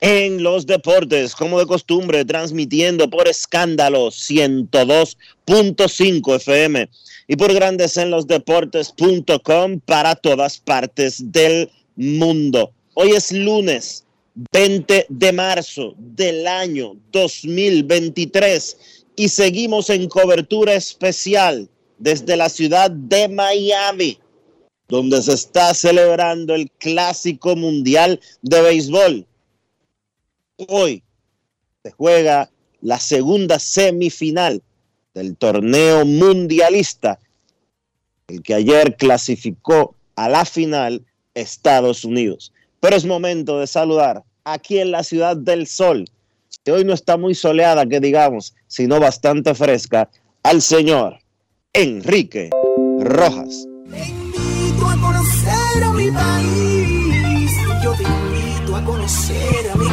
en los Deportes, como de costumbre, transmitiendo por escándalo 102.5 FM y por Grandes en los Deportes.com para todas partes del mundo. Hoy es lunes 20 de marzo del año 2023 y seguimos en cobertura especial desde la ciudad de Miami, donde se está celebrando el Clásico Mundial de Béisbol. Hoy se juega la segunda semifinal del torneo mundialista, el que ayer clasificó a la final Estados Unidos. Pero es momento de saludar aquí en la ciudad del sol que hoy no está muy soleada, que digamos, sino bastante fresca, al señor Enrique Rojas. A mi país. Yo a conocer a mi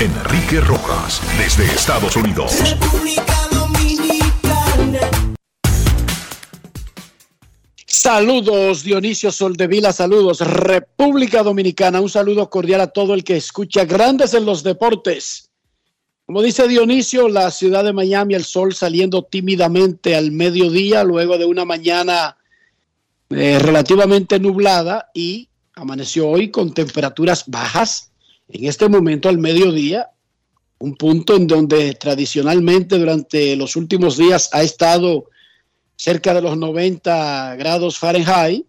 Enrique Rojas, desde Estados Unidos. República Dominicana. Saludos Dionisio Soldevila, saludos República Dominicana, un saludo cordial a todo el que escucha Grandes en los Deportes. Como dice Dionisio, la ciudad de Miami, el sol saliendo tímidamente al mediodía luego de una mañana eh, relativamente nublada y amaneció hoy con temperaturas bajas. En este momento al mediodía, un punto en donde tradicionalmente durante los últimos días ha estado cerca de los 90 grados Fahrenheit.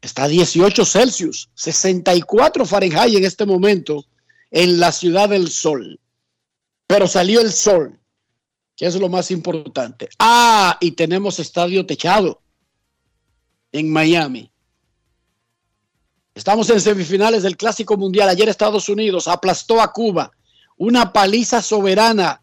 Está a 18 Celsius, 64 Fahrenheit en este momento en la ciudad del sol. Pero salió el sol, que es lo más importante. Ah, y tenemos estadio techado en Miami. Estamos en semifinales del Clásico Mundial. Ayer Estados Unidos aplastó a Cuba. Una paliza soberana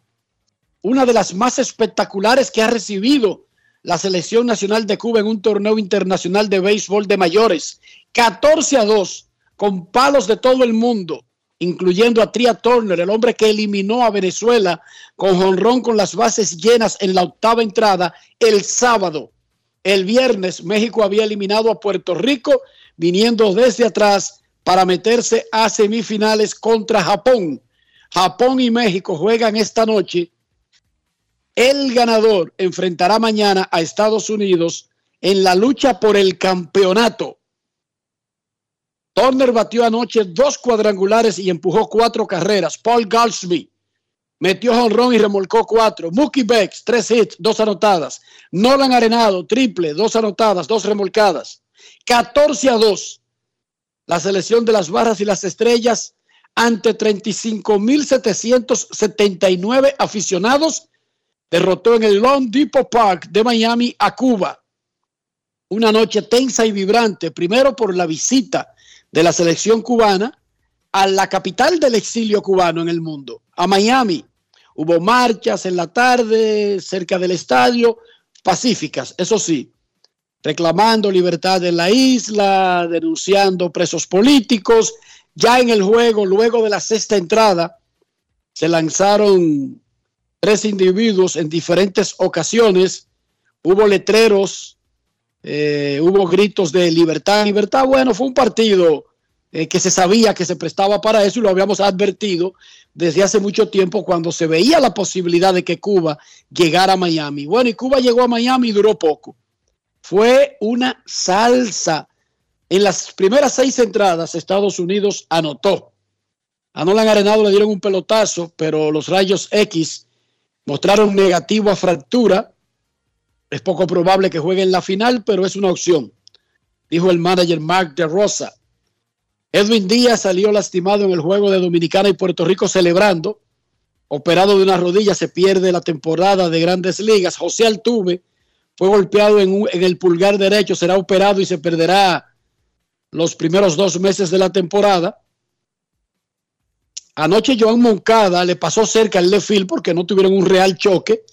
una de las más espectaculares que ha recibido la selección nacional de Cuba en un torneo internacional de béisbol de mayores. 14 a 2, con palos de todo el mundo, incluyendo a Tria Turner, el hombre que eliminó a Venezuela con jonrón con las bases llenas en la octava entrada el sábado. El viernes México había eliminado a Puerto Rico viniendo desde atrás para meterse a semifinales contra Japón. Japón y México juegan esta noche el ganador enfrentará mañana a Estados Unidos en la lucha por el campeonato. Turner batió anoche dos cuadrangulares y empujó cuatro carreras. Paul Goldschmidt metió jonrón y remolcó cuatro. Mookie Becks, tres hits, dos anotadas. Nolan Arenado, triple, dos anotadas, dos remolcadas. 14 a 2. La selección de las barras y las estrellas ante 35.779 aficionados derrotó en el Long Depot Park de Miami a Cuba. Una noche tensa y vibrante, primero por la visita de la selección cubana, a la capital del exilio cubano en el mundo, a Miami. Hubo marchas en la tarde cerca del estadio, pacíficas, eso sí, reclamando libertad en la isla, denunciando presos políticos. Ya en el juego, luego de la sexta entrada, se lanzaron tres individuos en diferentes ocasiones. Hubo letreros, eh, hubo gritos de libertad, libertad. Bueno, fue un partido eh, que se sabía que se prestaba para eso y lo habíamos advertido desde hace mucho tiempo cuando se veía la posibilidad de que Cuba llegara a Miami. Bueno, y Cuba llegó a Miami y duró poco. Fue una salsa. En las primeras seis entradas, Estados Unidos anotó. A Nolan Arenado le dieron un pelotazo, pero los rayos X mostraron negativo a fractura. Es poco probable que juegue en la final, pero es una opción, dijo el manager Mark de Rosa. Edwin Díaz salió lastimado en el juego de Dominicana y Puerto Rico celebrando. Operado de una rodilla, se pierde la temporada de grandes ligas. José Altuve fue golpeado en, en el pulgar derecho, será operado y se perderá los primeros dos meses de la temporada. Anoche Joan Moncada le pasó cerca al left field porque no tuvieron un real choque.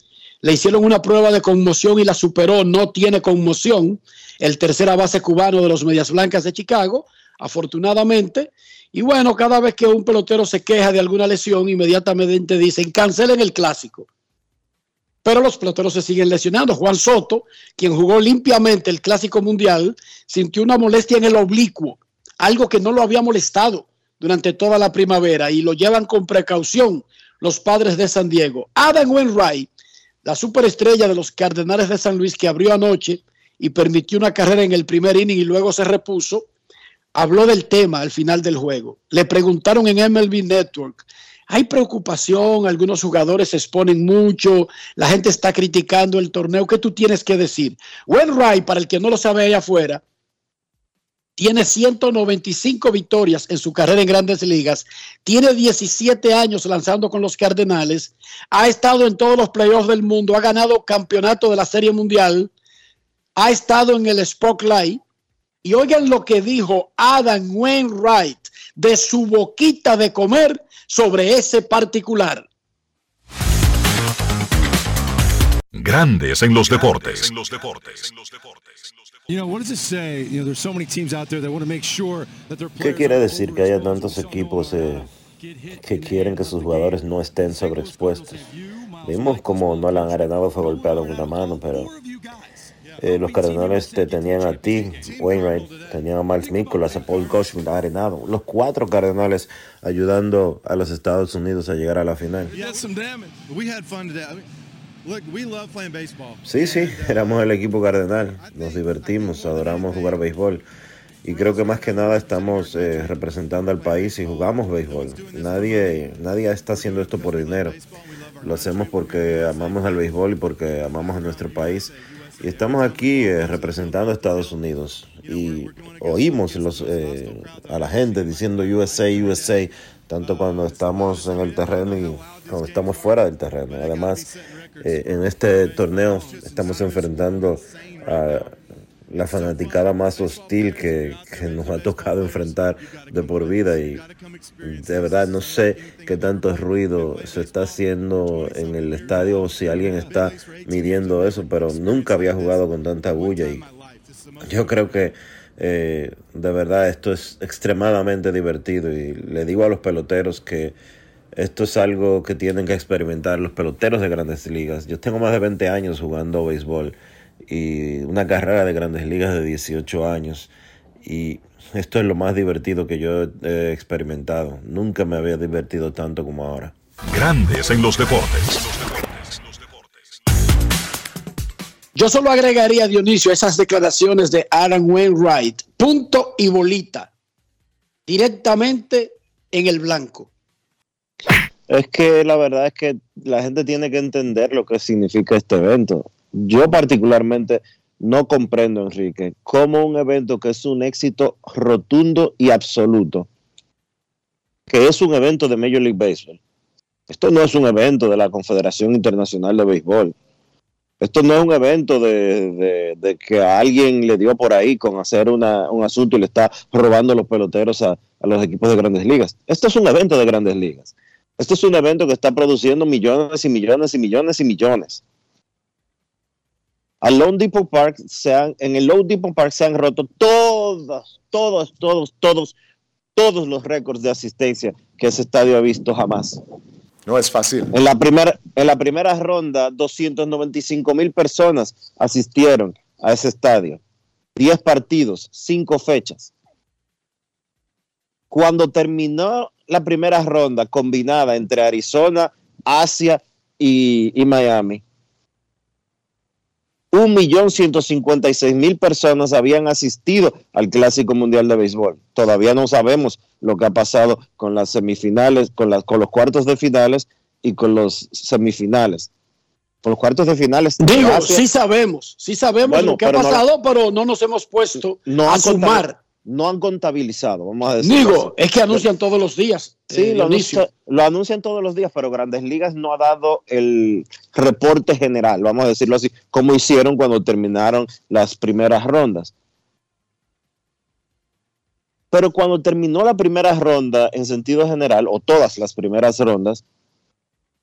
Le hicieron una prueba de conmoción y la superó. No tiene conmoción. El tercera base cubano de los Medias Blancas de Chicago, afortunadamente. Y bueno, cada vez que un pelotero se queja de alguna lesión, inmediatamente dicen cancelen el clásico. Pero los peloteros se siguen lesionando. Juan Soto, quien jugó limpiamente el clásico mundial, sintió una molestia en el oblicuo, algo que no lo había molestado durante toda la primavera y lo llevan con precaución los padres de San Diego. Adam Wainwright, la superestrella de los Cardenales de San Luis que abrió anoche y permitió una carrera en el primer inning y luego se repuso, habló del tema al final del juego. Le preguntaron en MLB Network, hay preocupación, algunos jugadores se exponen mucho, la gente está criticando el torneo, ¿qué tú tienes que decir? Wainwright, para el que no lo sabe allá afuera, tiene 195 victorias en su carrera en grandes ligas, tiene 17 años lanzando con los Cardenales, ha estado en todos los playoffs del mundo, ha ganado campeonato de la Serie Mundial, ha estado en el Spotlight. Y oigan lo que dijo Adam Wainwright de su boquita de comer sobre ese particular. Grandes en los deportes. ¿Qué quiere decir que haya tantos equipos eh, que quieren que sus jugadores no estén sobreexpuestos? Vimos como Nolan Arenado fue golpeado en una mano, pero eh, los Cardenales te tenían a ti, Wainwright, tenían a Miles Nicholas, a Paul Goldschmidt, a Arenado. Los cuatro Cardenales ayudando a los Estados Unidos a llegar a la final. Sí, sí, éramos el equipo cardenal, nos divertimos, adoramos jugar béisbol y creo que más que nada estamos eh, representando al país y jugamos béisbol. Nadie, nadie está haciendo esto por dinero, lo hacemos porque amamos al béisbol y porque amamos a nuestro país y estamos aquí eh, representando a Estados Unidos y oímos los, eh, a la gente diciendo USA, USA, tanto cuando estamos en el terreno y cuando estamos fuera del terreno. Además, eh, en este torneo estamos enfrentando a la fanaticada más hostil que, que, nos ha tocado enfrentar de por vida. Y de verdad no sé qué tanto ruido se está haciendo en el estadio o si alguien está midiendo eso, pero nunca había jugado con tanta bulla. Y yo creo que eh, de verdad esto es extremadamente divertido. Y le digo a los peloteros que esto es algo que tienen que experimentar los peloteros de grandes ligas. Yo tengo más de 20 años jugando béisbol y una carrera de grandes ligas de 18 años. Y esto es lo más divertido que yo he experimentado. Nunca me había divertido tanto como ahora. Grandes en los deportes. Yo solo agregaría, Dionisio, esas declaraciones de Aaron Wainwright. Punto y bolita. Directamente en el blanco. Es que la verdad es que la gente tiene que entender lo que significa este evento. Yo particularmente no comprendo, Enrique, cómo un evento que es un éxito rotundo y absoluto, que es un evento de Major League Baseball. Esto no es un evento de la Confederación Internacional de Béisbol. Esto no es un evento de, que a alguien le dio por ahí con hacer un asunto y le está robando los peloteros a los equipos de grandes ligas. Esto es un evento de grandes ligas. Esto es un evento que está produciendo millones y millones y millones y millones. Al Lone Depot Park se han, en el Lone Depot Park se han roto todos, todos, todos, todos, todos los récords de asistencia que ese estadio ha visto jamás. No es fácil. En la primera, en la primera ronda, 295 mil personas asistieron a ese estadio. 10 partidos, 5 fechas. Cuando terminó la primera ronda combinada entre Arizona, Asia y, y Miami, 1.156.000 personas habían asistido al Clásico Mundial de Béisbol. Todavía no sabemos lo que ha pasado con las semifinales, con, las, con los cuartos de finales y con los semifinales. Con los cuartos de finales. Digo, sí sabemos, sí sabemos Bueno, lo que ha no- pasado, pero no nos hemos puesto no a sumar. No han contabilizado, vamos a decir. Digo, es que anuncian todos los días. Sí, eh, lo, anuncia- lo anuncian todos los días, pero Grandes Ligas no ha dado el reporte general, vamos a decirlo así, como hicieron cuando terminaron las primeras rondas. Pero cuando terminó la primera ronda en sentido general, o todas las primeras rondas,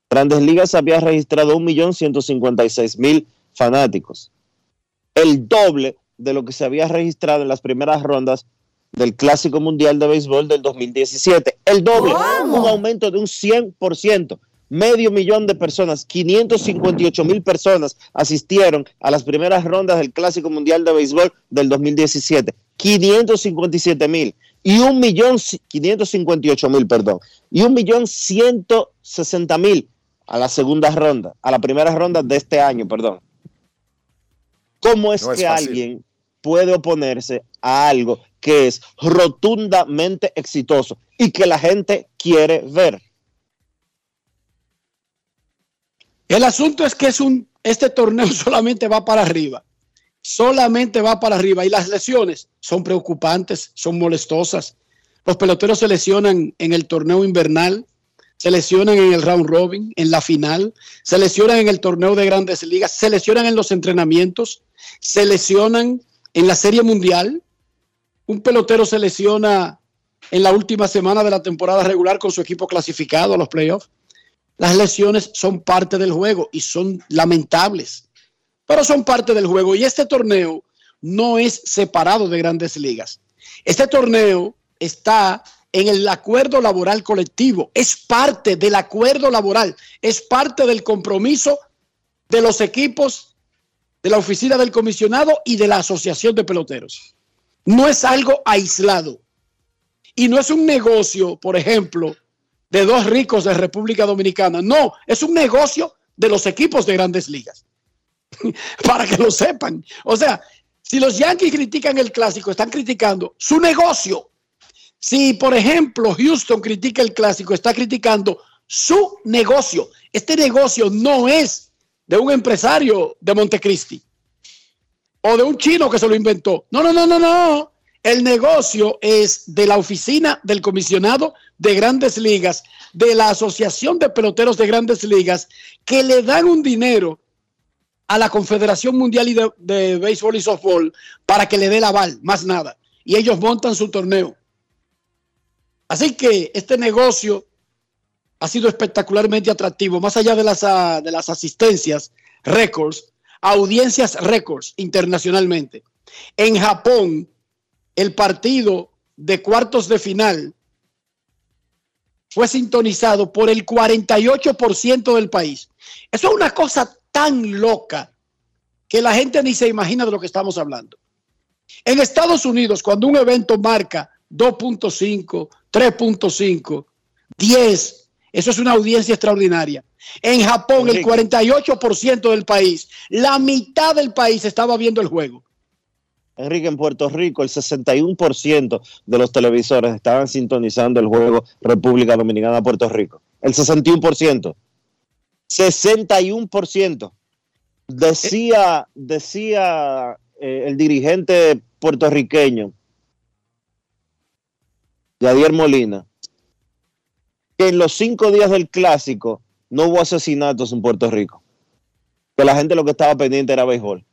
Grandes Ligas había registrado 1.156.000 fanáticos. El doble de lo que se había registrado en las primeras rondas del Clásico Mundial de Béisbol del 2017. El doble, un aumento de un 100%. Medio millón de personas, 558 mil personas asistieron a las primeras rondas del Clásico Mundial de Béisbol del 2017. 557 mil y un millón, 558 mil, perdón, y un millón 160 mil a la segunda ronda, a la primera ronda de este año, perdón. ¿Cómo es No es que fácil. alguien puede oponerse a algo que es rotundamente exitoso y que la gente quiere ver? El asunto es que es un, este torneo solamente va para arriba. Solamente va para arriba. Y las lesiones son preocupantes, son molestosas. Los peloteros se lesionan en el torneo invernal, se lesionan en el round robin, en la final, se lesionan en el torneo de grandes ligas, se lesionan en los entrenamientos, se lesionan en la serie mundial. Un pelotero se lesiona en la última semana de la temporada regular con su equipo clasificado a los playoffs. Las lesiones son parte del juego y son lamentables, pero son parte del juego. Y este torneo no es separado de grandes ligas. Este torneo está en el acuerdo laboral colectivo, es parte del acuerdo laboral, es parte del compromiso de los equipos, de la oficina del comisionado y de la asociación de peloteros. No es algo aislado. Y no es un negocio, por ejemplo, de dos ricos de República Dominicana. No, es un negocio de los equipos de grandes ligas. Para que lo sepan. O sea, si los Yankees critican el clásico, están criticando su negocio. Si, por ejemplo, Houston critica el clásico, está criticando su negocio. Este negocio no es de un empresario de Montecristi o de un chino que se lo inventó. No, no, no, no, no. El negocio es de la oficina del comisionado de grandes ligas, de la Asociación de Peloteros de Grandes Ligas, que le dan un dinero a la Confederación Mundial de Béisbol y Softball para que le dé el aval, más nada. Y ellos montan su torneo. Así que este negocio ha sido espectacularmente atractivo, más allá de las, ah, de las asistencias, récords, audiencias récords internacionalmente. En Japón, el partido de cuartos de final fue sintonizado por el 48% del país. Eso es una cosa tan loca que la gente ni se imagina de lo que estamos hablando. En Estados Unidos, cuando un evento marca 2.5, 3.5, 10, eso es una audiencia extraordinaria. En Japón, el Enrique. 48% del país, la mitad del país estaba viendo el juego. Enrique, en Puerto Rico, el 61% de los televisores estaban sintonizando el juego República Dominicana-Puerto Rico. El 61%. 61%. Decía, decía eh, el dirigente puertorriqueño, Yadier Molina, que en los cinco días del clásico no hubo asesinatos en Puerto Rico. que la gente lo que estaba pendiente era béisbol.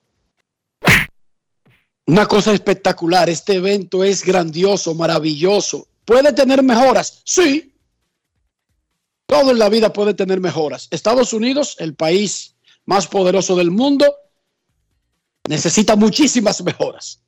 Una cosa espectacular, este evento es grandioso, maravilloso. ¿Puede tener mejoras? Sí. Todo en la vida puede tener mejoras. Estados Unidos, el país más poderoso del mundo, necesita muchísimas mejoras.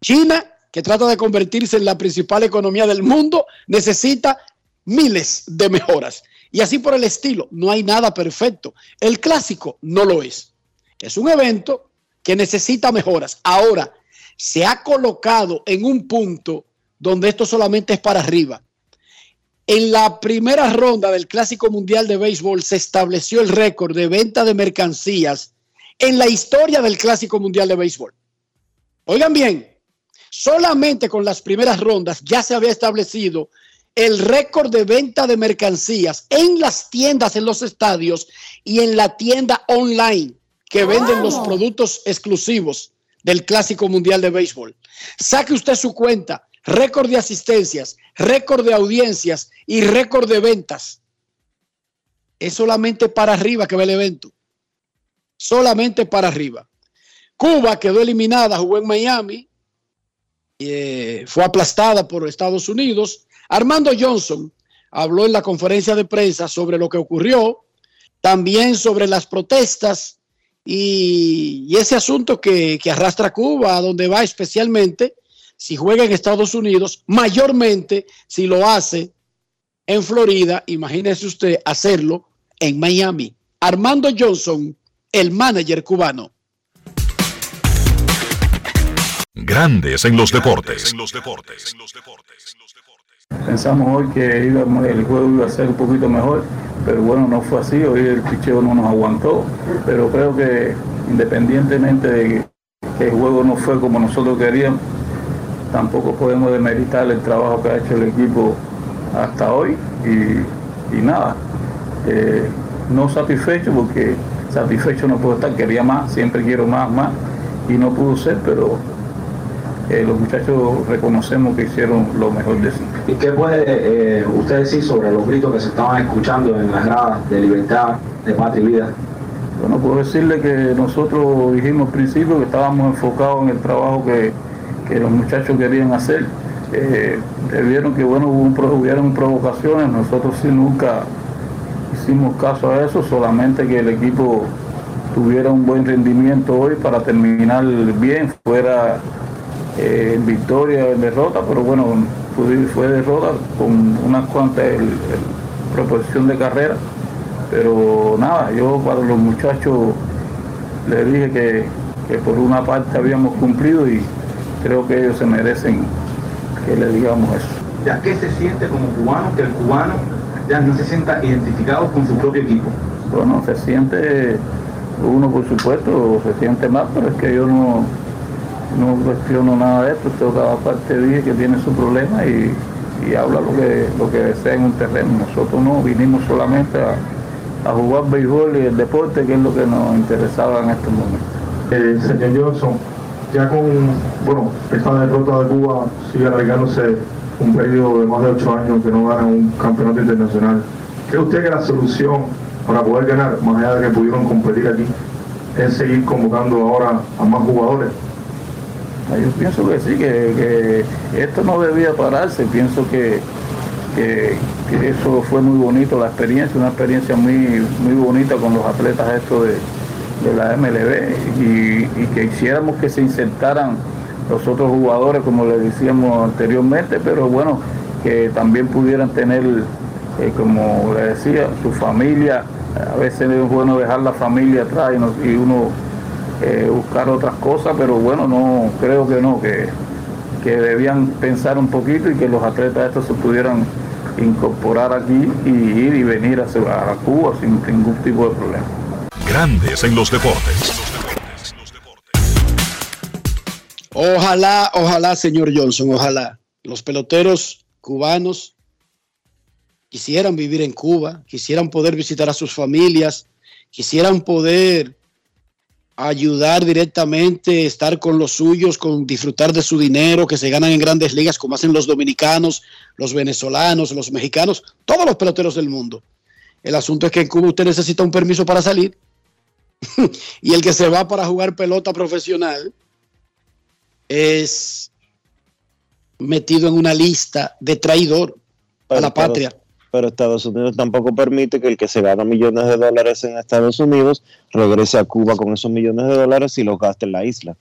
China, que trata de convertirse en la principal economía del mundo, necesita miles de mejoras. Y así por el estilo, no hay nada perfecto. El clásico no lo es. Es un evento que necesita mejoras. Ahora, se ha colocado en un punto donde esto solamente es para arriba. En la primera ronda del Clásico Mundial de Béisbol se estableció el récord de venta de mercancías en la historia del Clásico Mundial de Béisbol. Oigan bien, solamente con las primeras rondas ya se había establecido el récord de venta de mercancías en las tiendas, en los estadios y en la tienda online que venden los productos exclusivos del Clásico Mundial de Béisbol. Saque usted su cuenta, récord de asistencias, récord de audiencias y récord de ventas. Es solamente para arriba que va el evento. Solamente para arriba. Cuba quedó eliminada, jugó en Miami, eh, fue aplastada por Estados Unidos. Armando Johnson habló en la conferencia de prensa sobre lo que ocurrió, también sobre las protestas y, ese asunto que, que arrastra Cuba, a donde va especialmente si juega en Estados Unidos, mayormente si lo hace en Florida, imagínese usted hacerlo en Miami. Armando Johnson, el manager cubano. Grandes en los deportes. Pensamos hoy que el juego iba a ser un poquito mejor, pero bueno, no fue así. Hoy el picheo no nos aguantó, pero creo que independientemente de que el juego no fue como nosotros queríamos, tampoco podemos demeritar el trabajo que ha hecho el equipo hasta hoy y, nada, eh, no satisfecho porque satisfecho no puedo estar, quería más, siempre quiero más, más y no pudo ser, pero eh, los muchachos reconocemos que hicieron lo mejor de sí. ¿Y qué puede eh, usted decir sobre los gritos que se estaban escuchando en las gradas de libertad, de patria y vida? Bueno, puedo decirle que nosotros dijimos al principio que estábamos enfocados en el trabajo que, los muchachos querían hacer. Eh, vieron que bueno hubo hubieron provocaciones, nosotros sí nunca hicimos caso a eso, solamente que el equipo tuviera un buen rendimiento hoy para terminar bien, fuera eh, en victoria en derrota, pero bueno, fue, derrota con unas cuantas proposición de carrera. Pero nada, yo para los muchachos les dije que, que por una parte habíamos cumplido y creo que ellos se merecen que le digamos eso. ¿Ya qué se siente como cubano que el cubano ya no se sienta identificado con su propio equipo? Bueno, se siente uno por supuesto, se siente más, pero es que yo no, no cuestiono nada de esto, todo cada parte dije que tiene su problema y, habla lo que, lo que desea en un terreno. Nosotros no vinimos solamente a, jugar béisbol y el deporte, que es lo que nos interesaba en este momento. Eh, señor Johnson, ya con bueno, esta derrota de Cuba sigue alargándose un periodo de más de ocho años que no gana un campeonato internacional. ¿Cree usted que la solución para poder ganar, más allá de que pudieron competir aquí, es seguir convocando ahora a más jugadores? Yo pienso que sí, que, esto no debía pararse, pienso que, eso fue muy bonito, la experiencia, una experiencia muy, muy bonita con los atletas estos de, la MLB y, que hiciéramos que se insertaran los otros jugadores, como le decíamos anteriormente, pero bueno, que también pudieran tener, eh, como le decía, su familia. A veces es bueno dejar la familia atrás y uno eh, buscar otras cosas, pero bueno, no creo que no, que, que debían pensar un poquito y que los atletas estos se pudieran incorporar aquí y ir y venir a, a Cuba sin ningún tipo de problema. Grandes en los deportes. Ojalá, ojalá, señor Johnson, ojalá los peloteros cubanos quisieran vivir en Cuba, quisieran poder visitar a sus familias, quisieran poder ayudar directamente, estar con los suyos, con disfrutar de su dinero que se ganan en grandes ligas, como hacen los dominicanos, los venezolanos, los mexicanos, todos los peloteros del mundo. El asunto es que en Cuba usted necesita un permiso para salir y el que se va para jugar pelota profesional es metido en una lista de traidor a la patria. Pero Estados Unidos tampoco permite que el que se gana millones de dólares en Estados Unidos regrese a Cuba con esos millones de dólares y los gaste en la isla.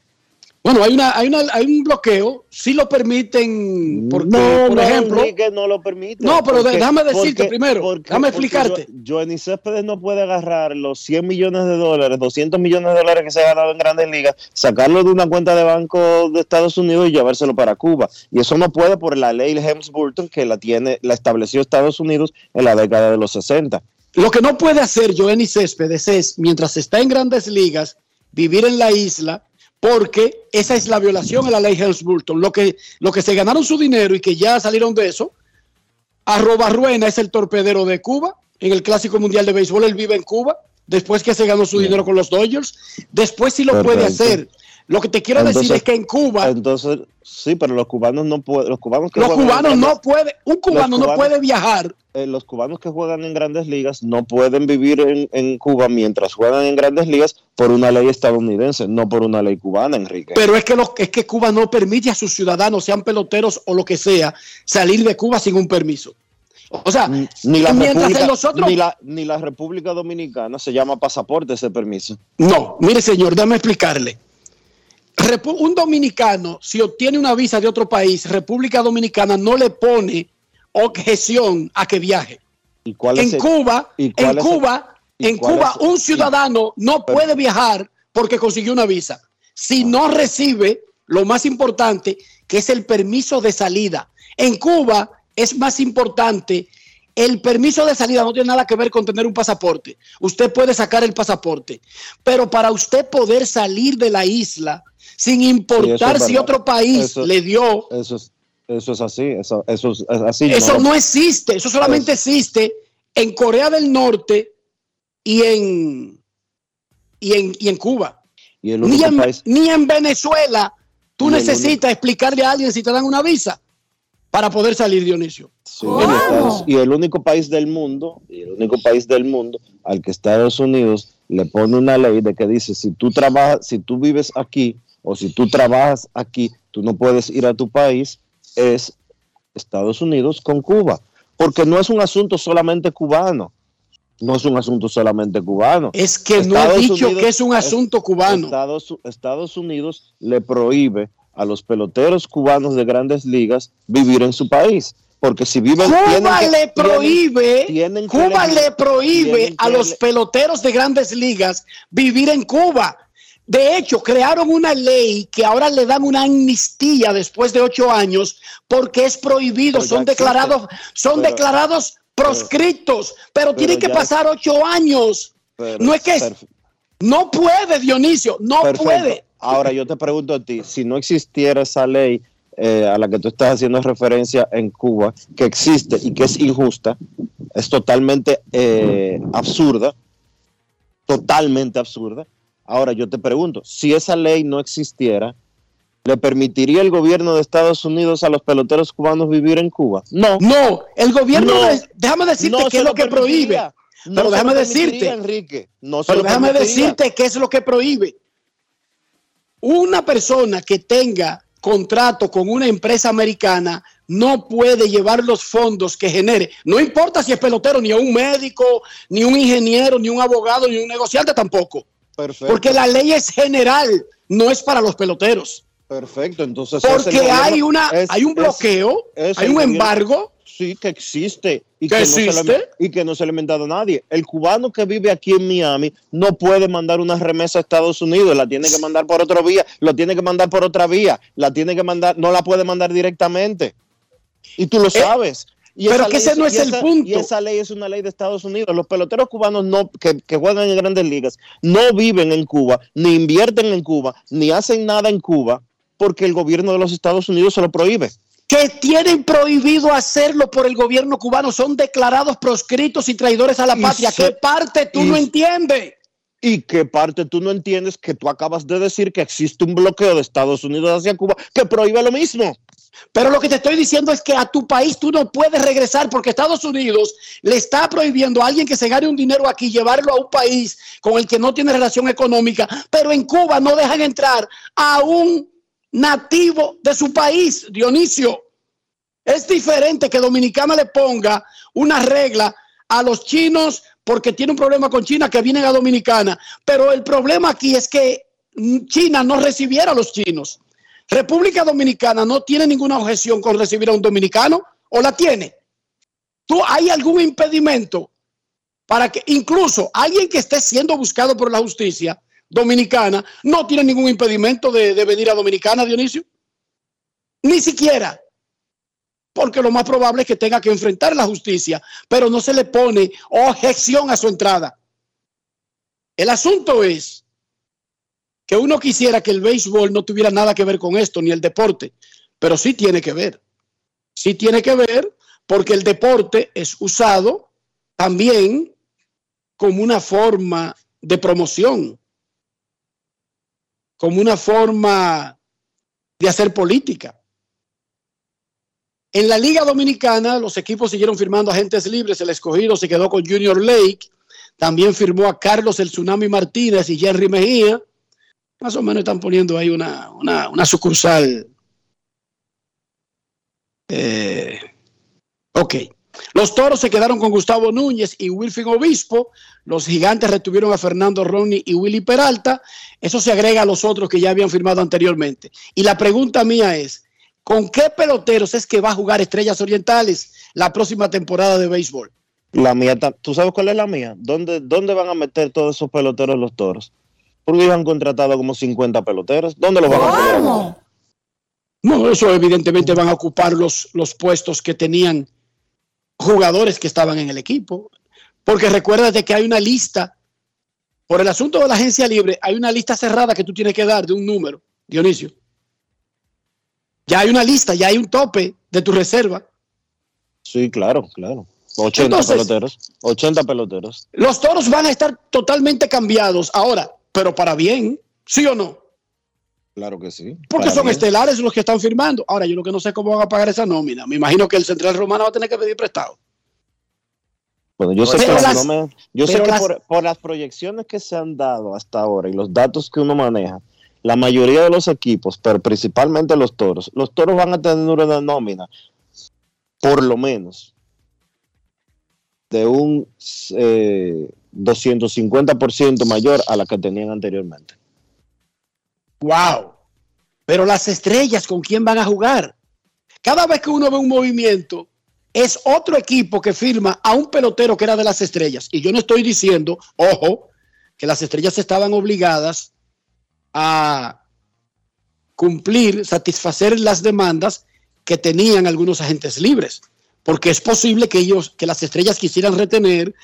Bueno, hay una, hay una, hay un bloqueo, si lo permiten, porque, no, por no, ejemplo, Enrique no lo permite. No, pero Porque- déjame decirte porque- primero, porque- déjame explicarte. Jo- Johnny Céspedes no puede agarrar los 100 millones de dólares, 200 millones de dólares que se ha ganado en Grandes Ligas, sacarlo de una cuenta de banco de Estados Unidos y llevárselo para Cuba. Y eso no puede por la ley Helms-Burton que la tiene, la estableció Estados Unidos en la década de los 60. Lo que no puede hacer Joenny Céspedes es, mientras está en grandes ligas, vivir en la isla, porque esa es la violación a la ley Helms-Burton. Lo que, lo que se ganaron su dinero y que ya salieron de eso, arroba Ruena es el torpedero de Cuba, en el Clásico Mundial de Béisbol, él vive en Cuba, después que se ganó su dinero con los Dodgers, después sí lo puede hacer. Lo que te quiero decir es que en Cuba, Entonces, sí, pero los cubanos no pueden, los cubanos que los cubanos grandes- no pueden, un cubano no puede viajar eh, los cubanos que juegan en grandes ligas no pueden vivir en, en Cuba mientras juegan en grandes ligas por una ley estadounidense, no por una ley cubana, Enrique. Pero es que, lo, es que Cuba no permite a sus ciudadanos, sean peloteros o lo que sea, salir de Cuba sin un permiso. O sea, ni, la República, los ni, la, ni la República Dominicana se llama pasaporte ese permiso. No, mire señor, déjame explicarle. Un dominicano, si obtiene una visa de otro país, República Dominicana no le pone objeción a que viaje. ¿Y cuál En es el- Cuba, y cuál en es el- Cuba, y en cuál Cuba, un ciudadano no Pero- puede viajar porque consiguió una visa. Si no recibe lo más importante, que es el permiso de salida. En Cuba es más importante el permiso de salida no tiene nada que ver con tener un pasaporte. Usted puede sacar el pasaporte, pero para usted poder salir de la isla sin importar es si otro país Eso- le dio Eso es, eso es así, eso, eso es, es así. eso lo- no existe, eso solamente existe en Corea del Norte y en, y en, y en Cuba. y el Ni único en, país, ni en Venezuela tú necesitas explicarle a alguien si te dan una visa para poder salir, Dionisio. Sí, y, Estados- y el único país del mundo, y el único país del mundo al que Estados Unidos le pone una ley de que dice si tú trabajas, si tú vives aquí o si tú trabajas aquí, tú no puedes ir a tu país, es Estados Unidos con Cuba, porque no es un asunto solamente cubano, no es un asunto solamente cubano. Es que no ha Estados dicho Unidos- que es un asunto cubano. Estados, Estados Unidos le prohíbe a los peloteros cubanos de grandes ligas vivir en su país. Porque si viven. Cuba que- le prohíbe, tienen Cuba le prohíbe a los peloteros de grandes ligas vivir en Cuba. De hecho, crearon una ley que ahora le dan una amnistía después de ocho años porque es prohibido, Pero son declarados, son Pero- declarados proscritos, pero, tienen que pasar ocho años. No es que no puede, Dionisio, no perfecto. puede. Ahora yo te pregunto a ti, si no existiera esa ley eh, a la que tú estás haciendo referencia en Cuba, que existe y que es injusta, es totalmente eh, absurda, totalmente absurda. Ahora yo te pregunto, si esa ley no existiera, ¿le permitiría el gobierno de Estados Unidos a los peloteros cubanos vivir en Cuba? No. No, el gobierno, No. de- déjame decirte No qué es lo que prohíbe. No Pero déjame decirte. Enrique. No Pero déjame decirte qué es lo que prohíbe. Una persona que tenga contrato con una empresa americana no puede llevar los fondos que genere. No importa si es pelotero, ni un médico, ni un ingeniero, ni un abogado, ni un negociante tampoco. Perfecto. Porque la ley es general, no es para los peloteros. Perfecto, entonces Porque hay una, es- hay un bloqueo, es hay un embargo. Sí, que existe. Y ¿Que que, No se existe? le, y que no se le ha inventado a nadie. El cubano que vive aquí en Miami no puede mandar una remesa a Estados Unidos, la tiene que mandar por otra vía, lo tiene que mandar por otra vía, la tiene que mandar, no la puede mandar directamente. Y tú lo sabes. Y pero que ese no es el punto. Y esa ley es una ley de Estados Unidos. Los peloteros cubanos no, que, que juegan en grandes ligas no viven en Cuba, ni invierten en Cuba, ni hacen nada en Cuba, porque el gobierno de los Estados Unidos se lo prohíbe. que tienen prohibido hacerlo por el gobierno cubano son declarados proscritos y traidores a la Y patria. se- ¿Qué parte tú y no entiendes? ¿Y qué parte tú no entiendes que tú acabas de decir que existe un bloqueo de Estados Unidos hacia Cuba que prohíbe lo mismo? Pero lo que te estoy diciendo es que a tu país tú no puedes regresar porque Estados Unidos le está prohibiendo a alguien que se gane un dinero aquí llevarlo a un país con el que no tiene relación económica. Pero en Cuba no dejan entrar a un nativo de su país, Dionisio. Es diferente que Dominicana le ponga una regla a los chinos porque tiene un problema con China que vienen a Dominicana. Pero el problema aquí es que China no recibiera a los chinos. República Dominicana no tiene ninguna objeción con recibir a un dominicano o la tiene. ¿Tú hay algún impedimento para que incluso alguien que esté siendo buscado por la justicia dominicana no tiene ningún impedimento de, de venir a Dominicana, Dionisio? Ni siquiera. Porque lo más probable es que tenga que enfrentar la justicia, pero no se le pone objeción a su entrada. El asunto es que uno quisiera que el béisbol no tuviera nada que ver con esto, ni el deporte, pero sí tiene que ver. Sí tiene que ver porque el deporte es usado también como una forma de promoción, como una forma de hacer política. En la Liga Dominicana, los equipos siguieron firmando agentes libres. El escogido se quedó con Junior Lake. También firmó a Carlos el Tsunami Martínez y Jerry Mejía más o menos están poniendo ahí una, una, sucursal. Eh, ok. Los toros se quedaron con Gustavo Núñez y Wilfing Obispo. Los gigantes retuvieron a Fernando Ronnie y Willy Peralta. Eso se agrega a los otros que ya habían firmado anteriormente. Y la pregunta mía es: ¿con qué peloteros es que va a jugar Estrellas Orientales la próxima temporada de béisbol? La mía, ¿tú sabes cuál es la mía? ¿Dónde, dónde van a meter todos esos peloteros los toros? Porque ellos han contratado como 50 peloteros. ¿Dónde los van a poner? No, eso evidentemente van a ocupar los, los puestos que tenían jugadores que estaban en el equipo. Porque recuérdate que hay una lista, por el asunto de la agencia libre, hay una lista cerrada que tú tienes que dar de un número, Dionisio. Ya hay una lista, ya hay un tope de tu reserva. Sí, claro, claro. 80 peloteros. 80 peloteros. Los toros van a estar totalmente cambiados. Ahora, pero para bien, ¿sí o no? Claro que sí. Porque son estelares los que están firmando. Ahora, yo lo que no sé cómo van a pagar esa nómina. Me imagino que el Central Romano va a tener que pedir prestado. Bueno, yo sé que, yo sé que por, las proyecciones que se han dado hasta ahora y los datos que uno maneja, la mayoría de los equipos, pero principalmente los toros, los toros van a tener una nómina, por lo menos, de un eh, 250% mayor a la que tenían anteriormente. ¡Wow! Pero las estrellas, ¿con quién van a jugar? Cada vez que uno ve un movimiento, es otro equipo que firma a un pelotero que era de las estrellas. Y yo no estoy diciendo, ojo, que las estrellas estaban obligadas a cumplir, satisfacer las demandas que tenían algunos agentes libres. Porque es posible que ellos, que las estrellas quisieran retener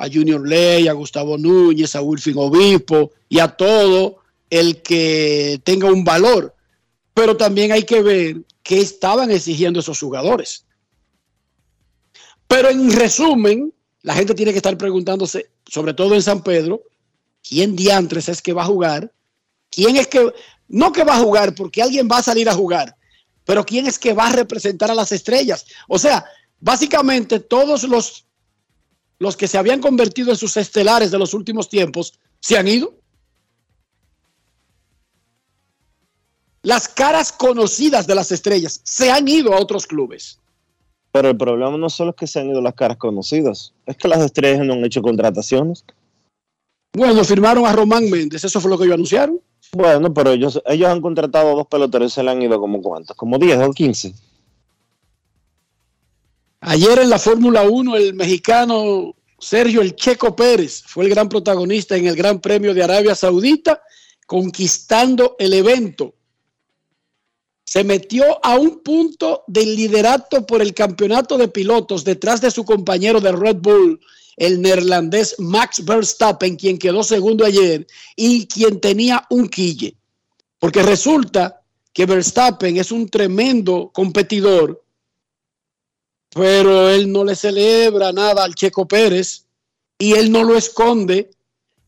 a Junior Ley, a Gustavo Núñez, a Wilfing Obispo y a todo el que tenga un valor. Pero también hay que ver qué estaban exigiendo esos jugadores. Pero en resumen, la gente tiene que estar preguntándose, sobre todo en San Pedro, quién diantres es que va a jugar, quién es que, no que va a jugar porque alguien va a salir a jugar, pero quién es que va a representar a las estrellas. O sea, básicamente todos los los que se habían convertido en sus estelares de los últimos tiempos, se han ido. Las caras conocidas de las estrellas se han ido a otros clubes. Pero el problema no solo es que se han ido las caras conocidas, es que las estrellas no han hecho contrataciones. Bueno, firmaron a Román Méndez, eso fue lo que ellos anunciaron. Bueno, pero ellos, ellos han contratado a dos peloteros y se le han ido como cuántos, como 10 o 15. Ayer en la Fórmula 1 el mexicano Sergio El Checo Pérez fue el gran protagonista en el Gran Premio de Arabia Saudita, conquistando el evento. Se metió a un punto del liderato por el campeonato de pilotos detrás de su compañero de Red Bull, el neerlandés Max Verstappen, quien quedó segundo ayer y quien tenía un quille. Porque resulta que Verstappen es un tremendo competidor pero él no le celebra nada al Checo Pérez y él no lo esconde.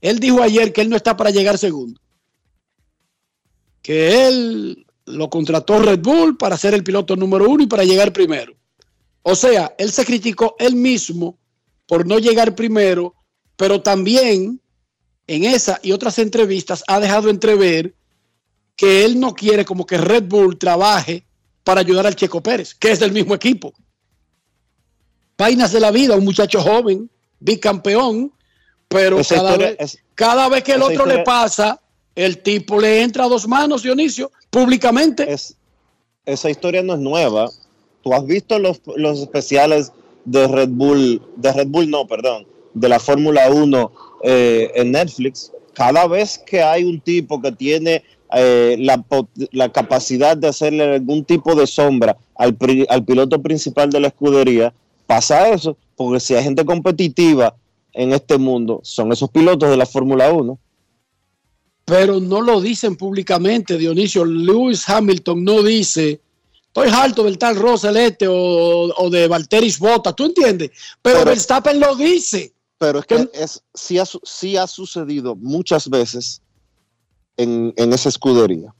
Él dijo ayer que él no está para llegar segundo, que él lo contrató Red Bull para ser el piloto número uno y para llegar primero. O sea, él se criticó él mismo por no llegar primero, pero también en esa y otras entrevistas ha dejado entrever que él no quiere como que Red Bull trabaje para ayudar al Checo Pérez, que es del mismo equipo. Vainas de la vida, un muchacho joven, bicampeón, pero cada vez, cada vez, que el otro le pasa, el tipo le entra a dos manos, Dionisio, públicamente. esa historia no es nueva. Tú has visto los, los especiales de Red Bull, de Red Bull no, perdón, de la Fórmula 1 eh, en Netflix. Cada vez que hay un tipo que tiene eh, la, la, capacidad de hacerle algún tipo de sombra al, al piloto principal de la escudería, pasa eso, porque si hay gente competitiva en este mundo, son esos pilotos de la Fórmula 1. Pero no lo dicen públicamente, Dionisio. Lewis Hamilton no dice, estoy harto del tal Roselete o, o de Valteris Bota, ¿tú entiendes? Pero, pero Verstappen lo dice. Pero es que es, sí, ha, sí ha sucedido muchas veces en, en esa escudería.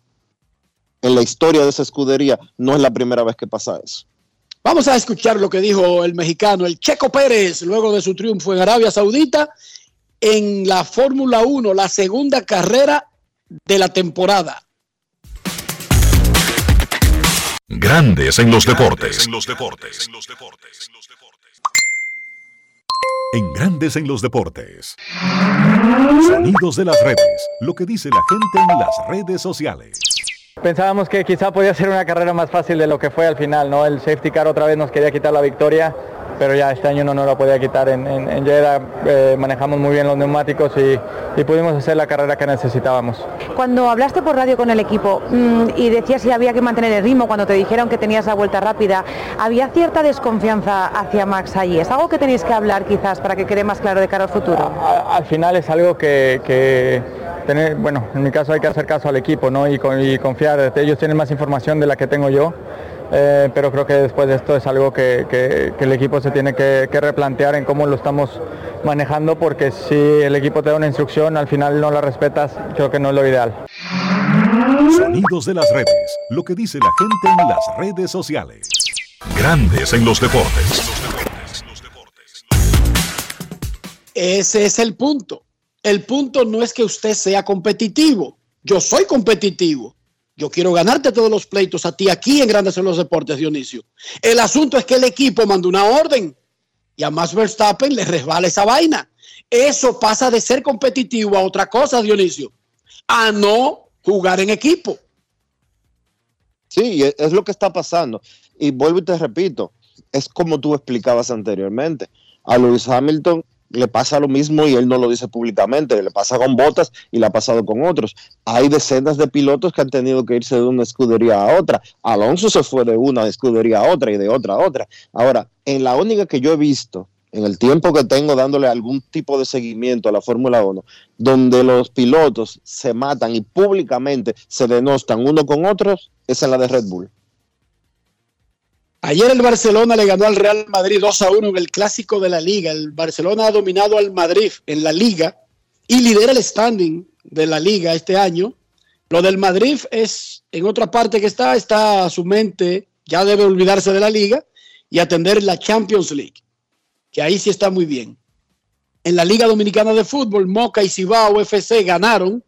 En la historia de esa escudería no es la primera vez que pasa eso. Vamos a escuchar lo que dijo el mexicano, el Checo Pérez, luego de su triunfo en Arabia Saudita en la Fórmula 1, la segunda carrera de la temporada. Grandes en los deportes. En los deportes. En Grandes en los deportes. Sonidos de las redes. Lo que dice la gente en las redes sociales. Pensábamos que quizá podía ser una carrera más fácil de lo que fue al final, ¿no? El safety car otra vez nos quería quitar la victoria, pero ya este año no nos la podía quitar. En, en, Jeddah eh, manejamos muy bien los neumáticos y, y, pudimos hacer la carrera que necesitábamos. Cuando hablaste por radio con el equipo mmm, y decías si había que mantener el ritmo, cuando te dijeron que tenías la vuelta rápida, ¿había cierta desconfianza hacia Max allí? ¿Es algo que tenéis que hablar quizás para que quede más claro de cara al futuro? A, al final es algo que, que tener, bueno, en mi caso hay que hacer caso al equipo ¿no? y, y confiar. Ellos tienen más información de la que tengo yo, eh, pero creo que después de esto es algo que, que, que el equipo se tiene que, que, replantear en cómo lo estamos manejando, porque si el equipo te da una instrucción, al final no la respetas, creo que no es lo ideal. Sonidos de las redes, lo que dice la gente en las redes sociales. Grandes en los deportes. Ese es el punto el punto no es que usted sea competitivo. Yo soy competitivo. Yo quiero ganarte todos los pleitos a ti aquí en Grandes en los Deportes, Dionisio. El asunto es que el equipo mandó una orden y a Max Verstappen le resbala esa vaina. Eso pasa de ser competitivo a otra cosa, Dionisio, a no jugar en equipo. Sí, es lo que está pasando. Y vuelvo y te repito, es como tú explicabas anteriormente. A Lewis Hamilton le pasa lo mismo y él no lo dice públicamente, le pasa con Botas y le ha pasado con otros. Hay decenas de pilotos que han tenido que irse de una escudería a otra. Alonso se fue de una escudería a otra y de otra a otra. Ahora, en la única que yo he visto, en el tiempo que tengo dándole algún tipo de seguimiento a la Fórmula 1, donde los pilotos se matan y públicamente se denostan uno con otros, es en la de Red Bull. Ayer el Barcelona le ganó al Real Madrid 2 a 1 en el clásico de la liga. El Barcelona ha dominado al Madrid en la liga y lidera el standing de la liga este año. Lo del Madrid es en otra parte que está, está su mente, ya debe olvidarse de la liga y atender la Champions League, que ahí sí está muy bien. En la Liga Dominicana de Fútbol, Moca y Cibao FC ganaron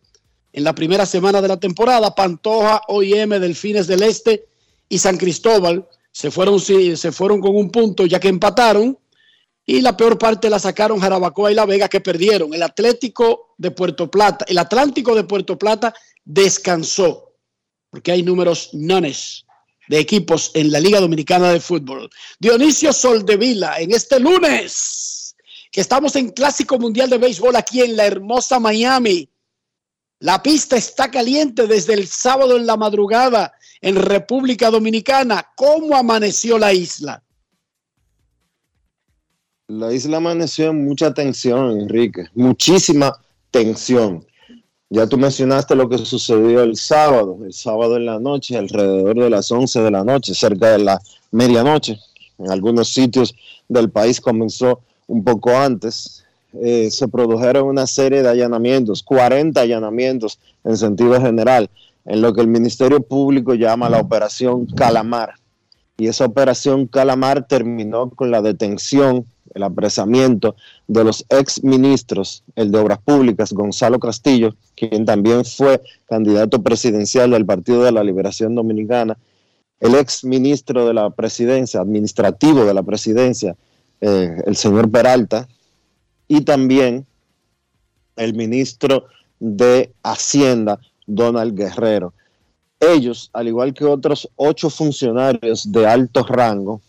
en la primera semana de la temporada. Pantoja, OIM, Delfines del Este y San Cristóbal se fueron, se fueron con un punto ya que empataron y la peor parte la sacaron Jarabacoa y La Vega que perdieron. El Atlético de Puerto Plata, el Atlántico de Puerto Plata descansó porque hay números nones de equipos en la Liga Dominicana de Fútbol. Dionisio Soldevila en este lunes que estamos en Clásico Mundial de Béisbol aquí en la hermosa Miami. La pista está caliente desde el sábado en la madrugada en República Dominicana. ¿Cómo amaneció la isla? La isla amaneció en mucha tensión, Enrique, muchísima tensión. Ya tú mencionaste lo que sucedió el sábado, el sábado en la noche, alrededor de las 11 de la noche, cerca de la medianoche. En algunos sitios del país comenzó un poco antes. Eh, se produjeron una serie de allanamientos, 40 allanamientos en sentido general en lo que el Ministerio Público llama la Operación Calamar. Y esa Operación Calamar terminó con la detención, el apresamiento de los ex ministros, el de Obras Públicas, Gonzalo Castillo, quien también fue candidato presidencial del Partido de la Liberación Dominicana, el ex ministro de la presidencia, administrativo de la presidencia, eh, el señor Peralta, y también el ministro de Hacienda, Donald Guerrero. Ellos, al igual que otros ocho funcionarios de alto rango,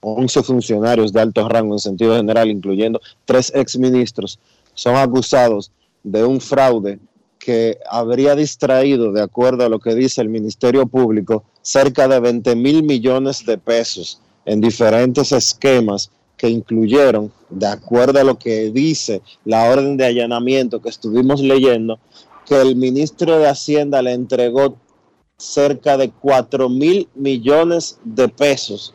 11 funcionarios de alto rango en sentido general, incluyendo tres exministros, son acusados de un fraude que habría distraído, de acuerdo a lo que dice el Ministerio Público, cerca de 20 mil millones de pesos en diferentes esquemas que incluyeron, de acuerdo a lo que dice la orden de allanamiento que estuvimos leyendo, que el ministro de Hacienda le entregó cerca de 4 mil millones de pesos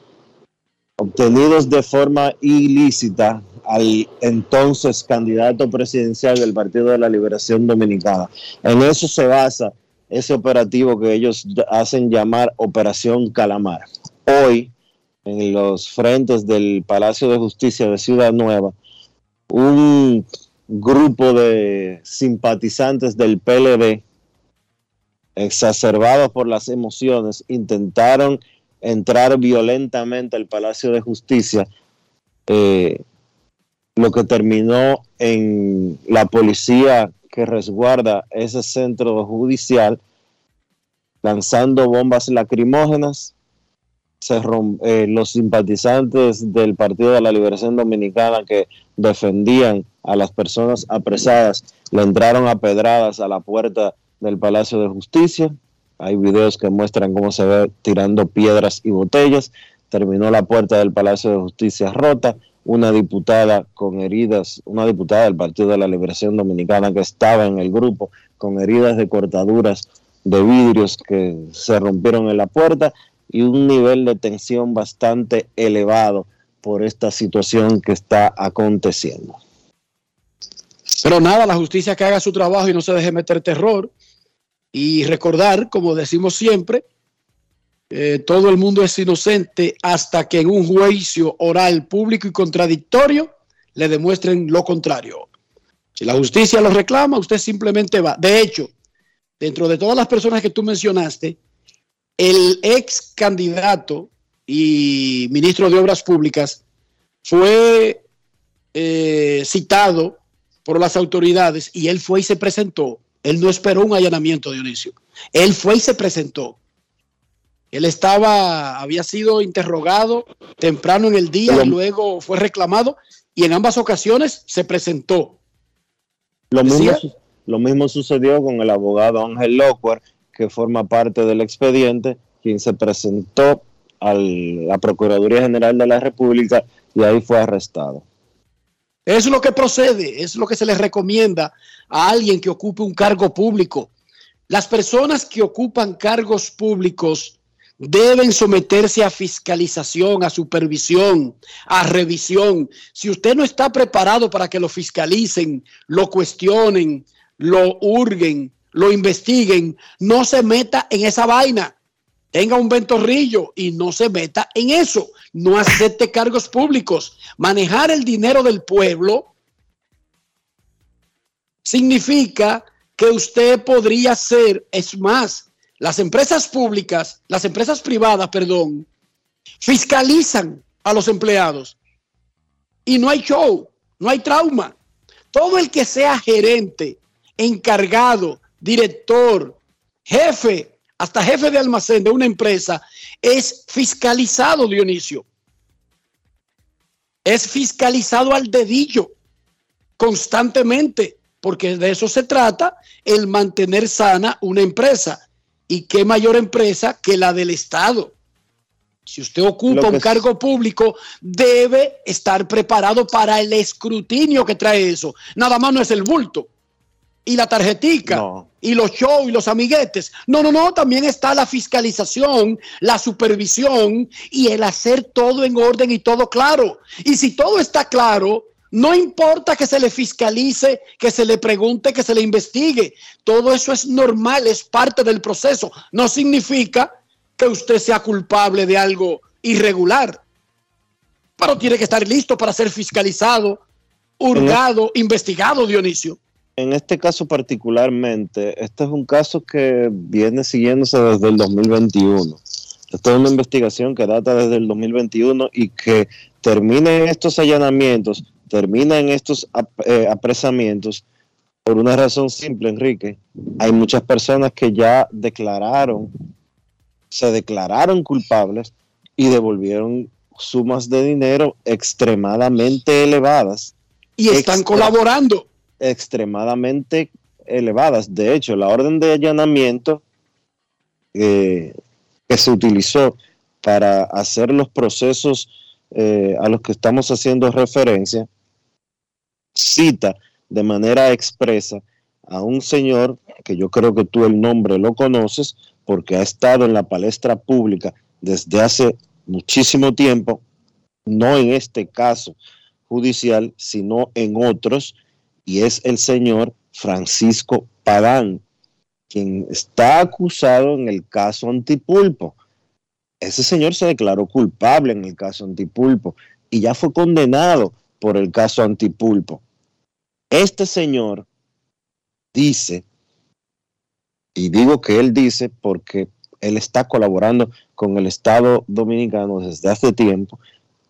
obtenidos de forma ilícita al entonces candidato presidencial del Partido de la Liberación Dominicana. En eso se basa ese operativo que ellos hacen llamar Operación Calamar. Hoy, en los frentes del Palacio de Justicia de Ciudad Nueva, un grupo de simpatizantes del PLD, exacerbados por las emociones, intentaron entrar violentamente al Palacio de Justicia, eh, lo que terminó en la policía que resguarda ese centro judicial lanzando bombas lacrimógenas. Se eh, los simpatizantes del Partido de la Liberación Dominicana que defendían a las personas apresadas le entraron a pedradas a la puerta del Palacio de Justicia. Hay videos que muestran cómo se ve tirando piedras y botellas. Terminó la puerta del Palacio de Justicia rota. Una diputada con heridas, una diputada del Partido de la Liberación Dominicana que estaba en el grupo con heridas de cortaduras de vidrios que se rompieron en la puerta y un nivel de tensión bastante elevado por esta situación que está aconteciendo. Pero nada, la justicia que haga su trabajo y no se deje meter terror. Y recordar, como decimos siempre, eh, todo el mundo es inocente hasta que en un juicio oral público y contradictorio le demuestren lo contrario. Si la justicia lo reclama, usted simplemente va. De hecho, dentro de todas las personas que tú mencionaste, el ex candidato y ministro de Obras Públicas fue eh, citado por las autoridades y él fue y se presentó él no esperó un allanamiento, Dionisio. Él fue y se presentó. Él estaba, había sido interrogado temprano en el día y luego fue reclamado y en ambas ocasiones se presentó. Lo mismo, lo mismo sucedió con el abogado Ángel Lockwood, que forma parte del expediente, quien se presentó a la Procuraduría General de la República y ahí fue arrestado. Es lo que procede, es lo que se le recomienda a alguien que ocupe un cargo público. Las personas que ocupan cargos públicos deben someterse a fiscalización, a supervisión, a revisión. Si usted no está preparado para que lo fiscalicen, lo cuestionen, lo hurguen, lo investiguen, no se meta en esa vaina tenga un ventorrillo y no se meta en eso. No acepte cargos públicos. Manejar el dinero del pueblo significa que usted podría ser, es más, las empresas públicas, las empresas privadas, perdón, fiscalizan a los empleados y no hay show, no hay trauma. Todo el que sea gerente, encargado, director, jefe hasta jefe de almacén de una empresa, es fiscalizado, Dionisio. Es fiscalizado al dedillo, constantemente, porque de eso se trata, el mantener sana una empresa. ¿Y qué mayor empresa que la del Estado? Si usted ocupa un cargo público, debe estar preparado para el escrutinio que trae eso. Nada más no es el bulto y la tarjetica y los shows y los amiguetes. No, no, no, también está la fiscalización, la supervisión y el hacer todo en orden y todo claro. Y si todo está claro, No importa que se le fiscalice, que se le pregunte, que se le investigue. Todo eso es normal, es parte del proceso. No significa que usted sea culpable de algo irregular. Pero tiene que estar listo para ser fiscalizado, hurgado, investigado, Dionisio. En este caso particularmente, este es un caso que viene siguiéndose desde el 2021. Esta es una investigación que data desde el 2021 y que termina en estos allanamientos termina en estos eh, apresamientos por una razón simple, Enrique. Hay muchas personas que ya declararon, se declararon culpables y devolvieron sumas de dinero extremadamente elevadas. Y están colaborando. Extremadamente elevadas. De hecho, la orden de allanamiento eh, que se utilizó para hacer los procesos eh, a los que estamos haciendo referencia cita de manera expresa a un señor que yo creo que tú el nombre lo conoces porque ha estado en la palestra pública desde hace muchísimo tiempo, no en este caso judicial, sino en otros, y es el señor Francisco Pagán, quien está acusado en el caso Antipulpo. Ese señor se declaró culpable en el caso Antipulpo y ya fue condenado por el caso Antipulpo. Este señor dice, y digo que él dice porque él está colaborando con el Estado dominicano desde hace tiempo,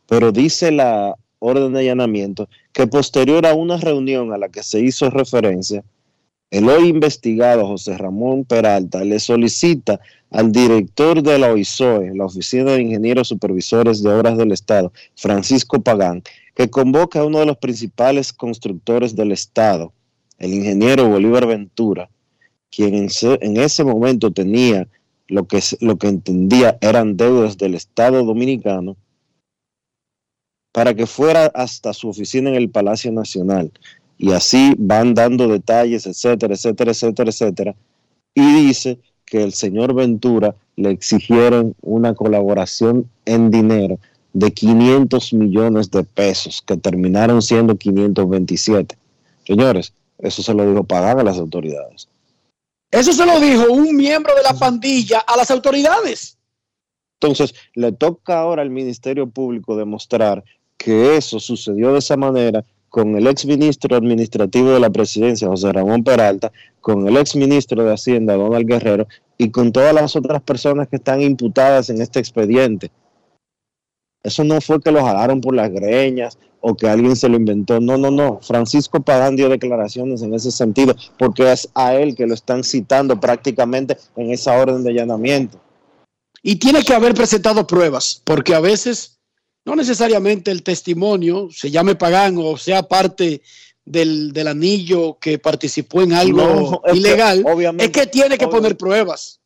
pero dice la orden de allanamiento que posterior a una reunión a la que se hizo referencia, el hoy investigado José Ramón Peralta le solicita al director de la OISOE, la Oficina de Ingenieros Supervisores de Obras del Estado, Francisco Pagán, que convoca a uno de los principales constructores del Estado, el ingeniero Bolívar Ventura, quien en, ese momento tenía lo que, lo que entendía eran deudas del Estado dominicano, para que fuera hasta su oficina en el Palacio Nacional. Y así van dando detalles, etcétera, etcétera, etcétera, etcétera. Y dice que el señor Ventura le exigieron una colaboración en dinero de 500 millones de pesos, que terminaron siendo 527. Señores, eso se lo dijo pagar a las autoridades. Eso se lo dijo un miembro de la pandilla a las autoridades. Entonces, le toca ahora al Ministerio Público demostrar que eso sucedió de esa manera con el ex ministro administrativo de la presidencia, José Ramón Peralta, con el ex ministro de Hacienda, Donald Guerrero, y con todas las otras personas que están imputadas en este expediente. Eso no fue que lo jalaron por las greñas o que alguien se lo inventó. No, no, no. Francisco Pagán dio declaraciones en ese sentido porque es a él que lo están citando prácticamente en esa orden de allanamiento. Y tiene que haber presentado pruebas, porque a veces no necesariamente el testimonio se llame Pagán o sea parte del, anillo que participó en algo ilegal, es que tiene que poner pruebas.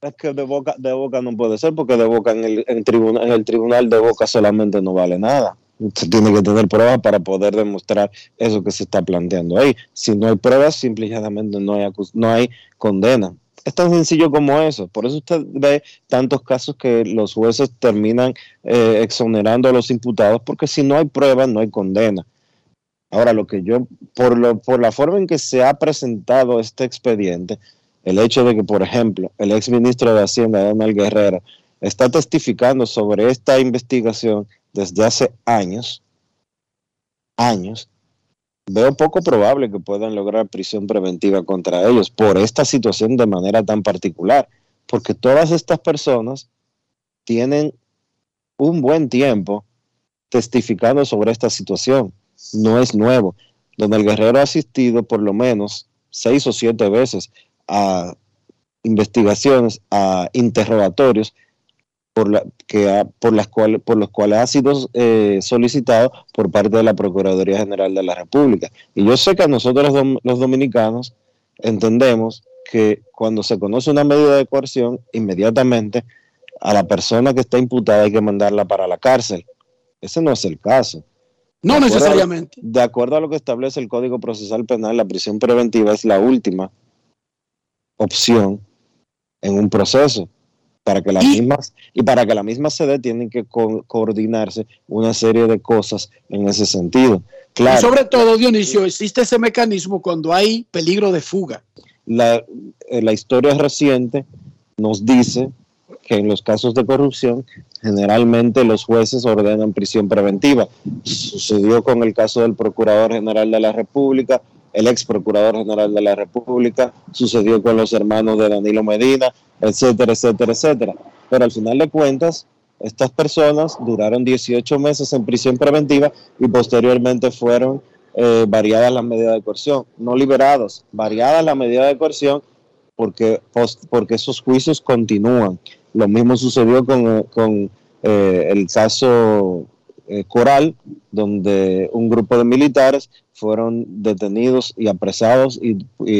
Es que de boca, de boca no puede ser, porque de boca en el, tribunal, en el tribunal de boca solamente no vale nada. Usted tiene que tener pruebas para poder demostrar eso que se está planteando ahí. Si no hay pruebas, simplemente no hay, no hay condena. Es tan sencillo como eso. Por eso usted ve tantos casos que los jueces terminan eh, exonerando a los imputados, porque si no hay pruebas, no hay condena. Ahora, lo que yo, por, lo, por la forma en que se ha presentado este expediente, el hecho de que, por ejemplo, el ex ministro de Hacienda, Donald Guerrero, está testificando sobre esta investigación desde hace años, años, veo poco probable que puedan lograr prisión preventiva contra ellos por esta situación de manera tan particular, porque todas estas personas tienen un buen tiempo testificando sobre esta situación. No es nuevo. Donde el guerrero ha asistido por lo menos seis o siete veces a investigaciones, a interrogatorios por, la, que por, las cuales, por los cuales ha sido eh, solicitado por parte de la Procuraduría General de la República. Y yo sé que nosotros los dominicanos entendemos que cuando se conoce una medida de coerción, inmediatamente a la persona que está imputada hay que mandarla para la cárcel. Ese no es el caso. No necesariamente. de acuerdo a lo que establece el Código Procesal Penal, la prisión preventiva es la última opción en un proceso para que las mismas y para que la misma sede tienen que co coordinarse una serie de cosas en ese sentido. Claro. Y sobre todo, Dionisio, existe ese mecanismo cuando hay peligro de fuga. La, eh, la historia reciente nos dice que en los casos de corrupción generalmente los jueces ordenan prisión preventiva. Sucedió con el caso del Procurador General de la República, el ex Procurador General de la República, sucedió con los hermanos de Danilo Medina, etcétera, etcétera, etcétera. Pero al final de cuentas, estas personas duraron 18 meses en prisión preventiva y posteriormente fueron eh, variadas las medidas de coerción, no liberados, variadas las medidas de coerción porque, porque esos juicios continúan. Lo mismo sucedió con, con eh, el caso eh, Coral, donde un grupo de militares fueron detenidos y apresados y,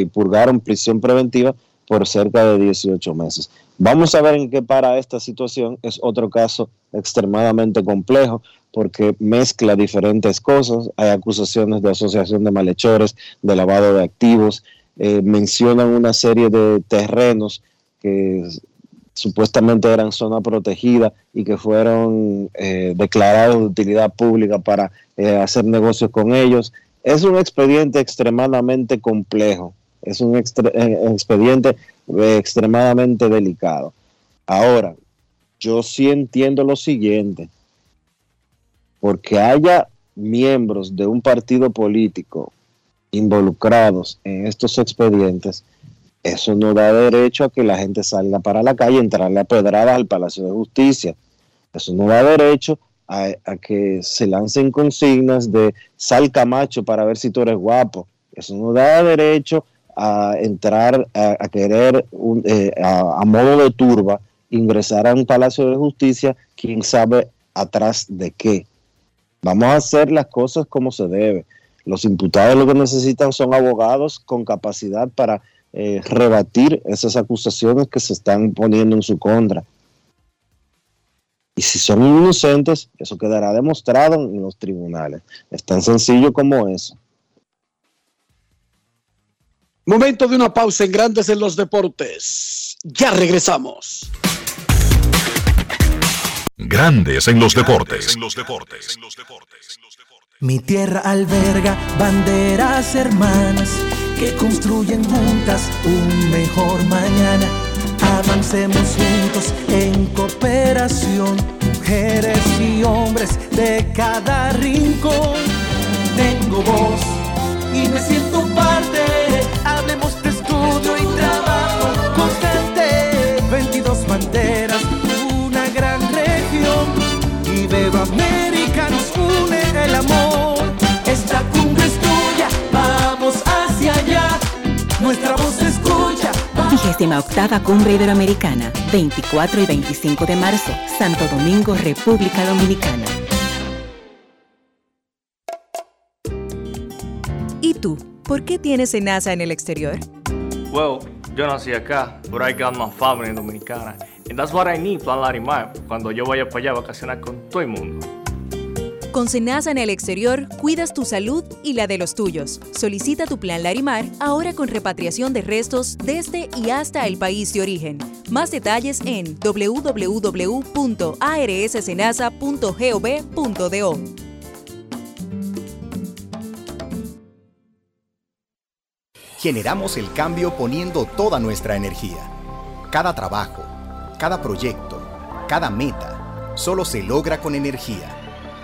purgaron prisión preventiva por cerca de 18 meses. Vamos a ver en qué para esta situación. Es otro caso extremadamente complejo porque mezcla diferentes cosas. Hay acusaciones de asociación de malhechores, de lavado de activos, eh, mencionan una serie de terrenos que supuestamente eran zona protegida y que fueron eh, declarados de utilidad pública para eh, hacer negocios con ellos. Es un expediente extremadamente complejo es un eh, expediente eh, extremadamente delicado. Ahora, yo sí entiendo lo siguiente, porque haya miembros de un partido político involucrados en estos expedientes, eso no da derecho a que la gente salga para la calle entrarle a pedradas al Palacio de Justicia. Eso no da derecho a, a, que se lancen consignas de sal Camacho para ver si tú eres guapo. Eso no da derecho a entrar a, querer eh, a, modo de turba ingresar a un palacio de justicia, quién sabe atrás de qué. Vamos a hacer las cosas como se debe. Los imputados lo que necesitan son abogados con capacidad para eh, rebatir esas acusaciones que se están poniendo en su contra. Y si son inocentes, eso quedará demostrado en los tribunales. Es tan sencillo como eso. Momento de una pausa en Grandes en los Deportes. Ya regresamos. Grandes en los deportes. Mi tierra alberga banderas hermanas que construyen juntas un mejor mañana. Avancemos juntos en cooperación, mujeres y hombres de cada rincón. Tengo voz y me siento parte. Hablemos de estudio y trabajo Vigésima octava Cumbre Iberoamericana, 24 y 25 de marzo, Santo Domingo, República Dominicana. ¿Y tú? ¿Por qué tienes NASA en el exterior? Well, yo nací acá, but I got my family dominicana. And that's what I need, Plan Larimar, cuando yo vaya para allá a vacacionar con todo el mundo. Con Senasa en el exterior, cuidas tu salud y la de los tuyos. Solicita tu plan Larimar ahora con repatriación de restos desde y hasta el país de origen. Más detalles en www.arssenasa.gov.do. Generamos el cambio poniendo toda nuestra energía. Cada trabajo, cada proyecto, cada meta, solo se logra con energía.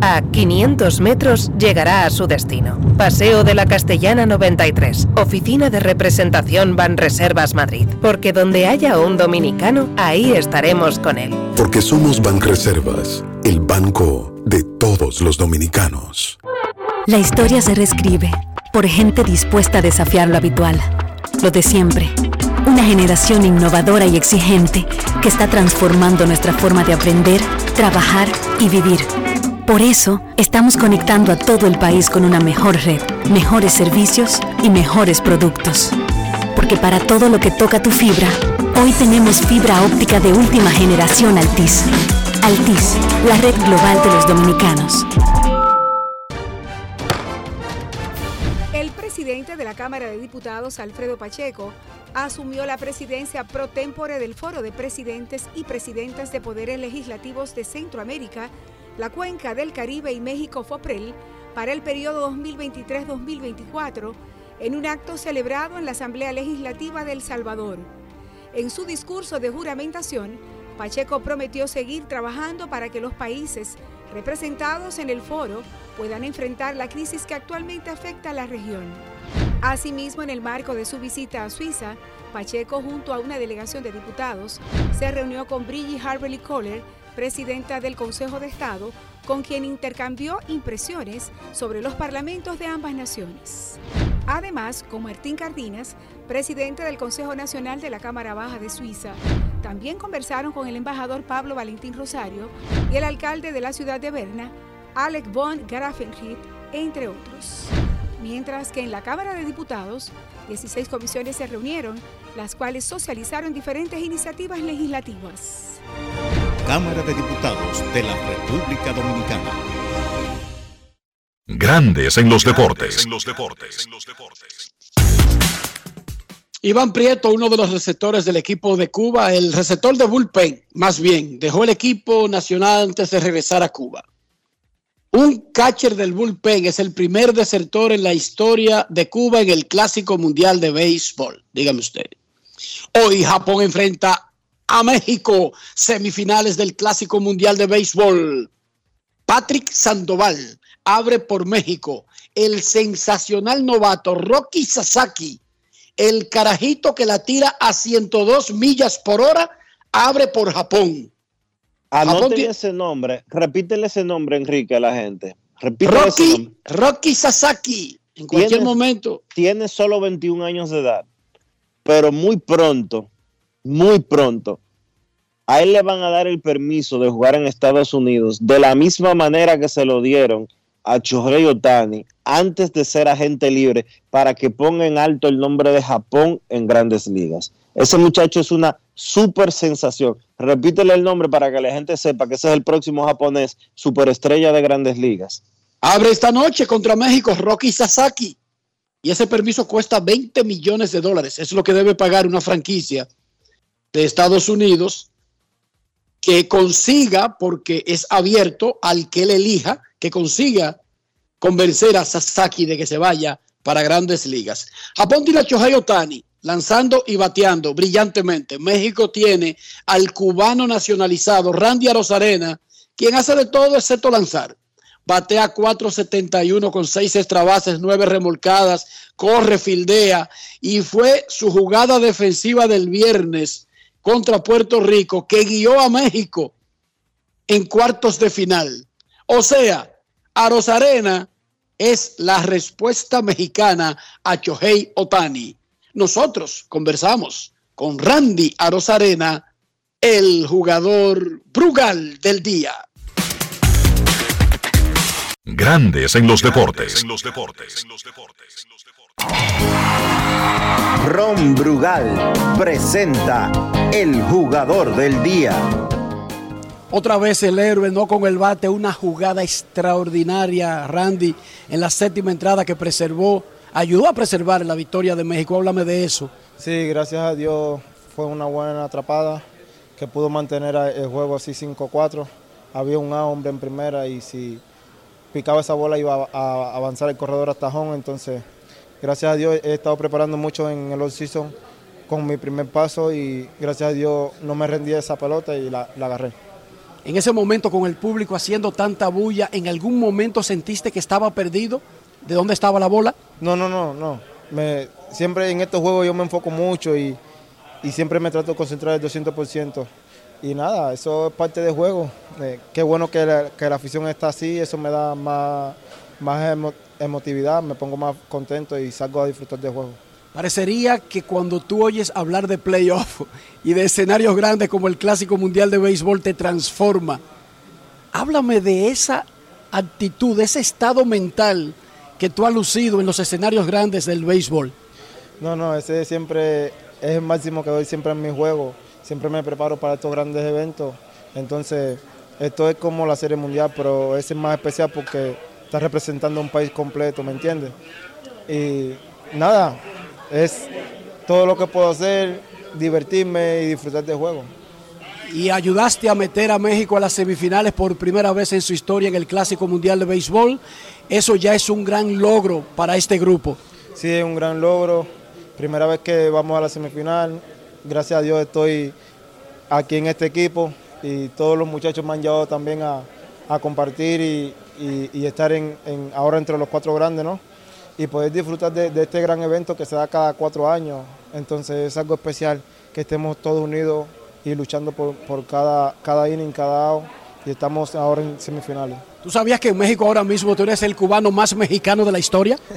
A 500 metros llegará a su destino. Paseo de la Castellana 93, Oficina de Representación Banreservas Madrid. Porque donde haya un dominicano, ahí estaremos con él. Porque somos Banreservas, el banco de todos los dominicanos. La historia se reescribe por gente dispuesta a desafiar lo habitual, lo de siempre. Una generación innovadora y exigente que está transformando nuestra forma de aprender, trabajar y vivir. Por eso, estamos conectando a todo el país con una mejor red, mejores servicios y mejores productos. Porque para todo lo que toca tu fibra, hoy tenemos fibra óptica de última generación Altis. Altis, la red global de los dominicanos. El presidente de la Cámara de Diputados, Alfredo Pacheco, asumió la presidencia pro tempore del Foro de Presidentes y Presidentas de Poderes Legislativos de Centroamérica, la Cuenca del Caribe y México FOPREL para el periodo 2023-2024 en un acto celebrado en la Asamblea Legislativa de El Salvador. En su discurso de juramentación, Pacheco prometió seguir trabajando para que los países representados en el foro puedan enfrentar la crisis que actualmente afecta a la región. Asimismo, en el marco de su visita a Suiza, Pacheco, junto a una delegación de diputados, se reunió con Brigitte Harberly Kohler, presidenta del Consejo de Estado, con quien intercambió impresiones sobre los parlamentos de ambas naciones. Además, con Martín Cardinas, presidente del Consejo Nacional de la Cámara Baja de Suiza, también conversaron con el embajador Pablo Valentín Rosario y el alcalde de la ciudad de Berna, Alec von Grafenried, entre otros. Mientras que en la Cámara de Diputados, 16 comisiones se reunieron, las cuales socializaron diferentes iniciativas legislativas. Cámara de Diputados de la República Dominicana. Grandes en los deportes. Iván Prieto, uno de los receptores del equipo de Cuba, el receptor de bullpen, más bien, dejó el equipo nacional antes de regresar a Cuba. Un catcher del bullpen es el primer desertor en la historia de Cuba en el Clásico Mundial de Béisbol. Dígame usted. Hoy Japón enfrenta a México, semifinales del Clásico Mundial de Béisbol. Patrick Sandoval abre por México. El sensacional novato Rocky Sasaki, el carajito que la tira a 102 millas por hora, abre por Japón. Ese nombre, repítele ese nombre, Enrique, a la gente. Repítele Rocky, Rocky Sasaki, en cualquier Tiene- momento. Tiene solo 21 años de edad, pero muy pronto, muy pronto, a él le van a dar el permiso de jugar en Estados Unidos de la misma manera que se lo dieron a Shohei Otani antes de ser agente libre para que ponga en alto el nombre de Japón en grandes ligas. Ese muchacho es una super sensación. Repítele el nombre para que la gente sepa que ese es el próximo japonés superestrella de grandes ligas. Abre esta noche contra México Rocky Sasaki. Y ese permiso cuesta 20 millones de dólares. Es lo que debe pagar una franquicia de Estados Unidos que consiga, porque es abierto al que él elija, que consiga convencer a Sasaki de que se vaya para grandes ligas. Japón tiene a Shohei Otani lanzando y bateando brillantemente. México tiene al cubano nacionalizado Randy Arozarena, quien hace de todo excepto lanzar. Batea 4.71 con 6 extra bases, 9 remolcadas, corre, fildea y fue su jugada defensiva del viernes contra Puerto Rico que guió a México en cuartos de final. O sea, Arozarena es la respuesta mexicana a Chohei Otani. Nosotros conversamos con Randy Arozarena, el jugador Brugal del día. Grandes en los deportes. Ron Brugal presenta el jugador del día. Otra vez el héroe, no con el bate, una jugada extraordinaria, Randy, en la séptima entrada que preservó, ayudó a preservar la victoria de México. Háblame de eso. Sí, gracias a Dios fue una buena atrapada que pudo mantener el juego así 5-4. Había un A hombre en primera y si picaba esa bola iba a, a avanzar el corredor hasta home. Entonces, gracias a Dios he estado preparando mucho en el off-season con mi primer paso y gracias a Dios no me rendí a esa pelota y la, la agarré. En ese momento con el público haciendo tanta bulla, ¿en algún momento sentiste que estaba perdido? ¿De dónde estaba la bola? No, no, no, no. Me, siempre en estos juegos yo me enfoco mucho y, y siempre me trato de concentrar el 200%. Y nada, eso es parte del juego. Eh, qué bueno que la, que la afición está así, eso me da más, más emotividad, me pongo más contento y salgo a disfrutar del juego. Parecería que cuando tú oyes hablar de playoff y de escenarios grandes como el Clásico Mundial de Béisbol te transforma. Háblame de esa actitud, de ese estado mental que tú has lucido en los escenarios grandes del béisbol. No, no, ese siempre es el máximo que doy siempre en mi juego. Siempre me preparo para estos grandes eventos. Entonces, esto es como la Serie Mundial, pero ese es más especial porque está representando a un país completo, ¿me entiendes? Y nada, es todo lo que puedo hacer, divertirme y disfrutar del juego. Y ayudaste a meter a México a las semifinales por primera vez en su historia en el Clásico Mundial de Béisbol. Eso ya es un gran logro para este grupo. Sí, es un gran logro. Primera vez que vamos a la semifinal. Gracias a Dios estoy aquí en este equipo y todos los muchachos me han llevado también a, a compartir y, y- y estar en, en- ahora entre los cuatro grandes, ¿no? Y poder disfrutar de, de este gran evento que se da cada cuatro años. Entonces es algo especial que estemos todos unidos y luchando por, por cada, cada inning, cada out. Y estamos ahora en semifinales. ¿Tú sabías que en México ahora mismo tú eres el cubano más mexicano de la historia?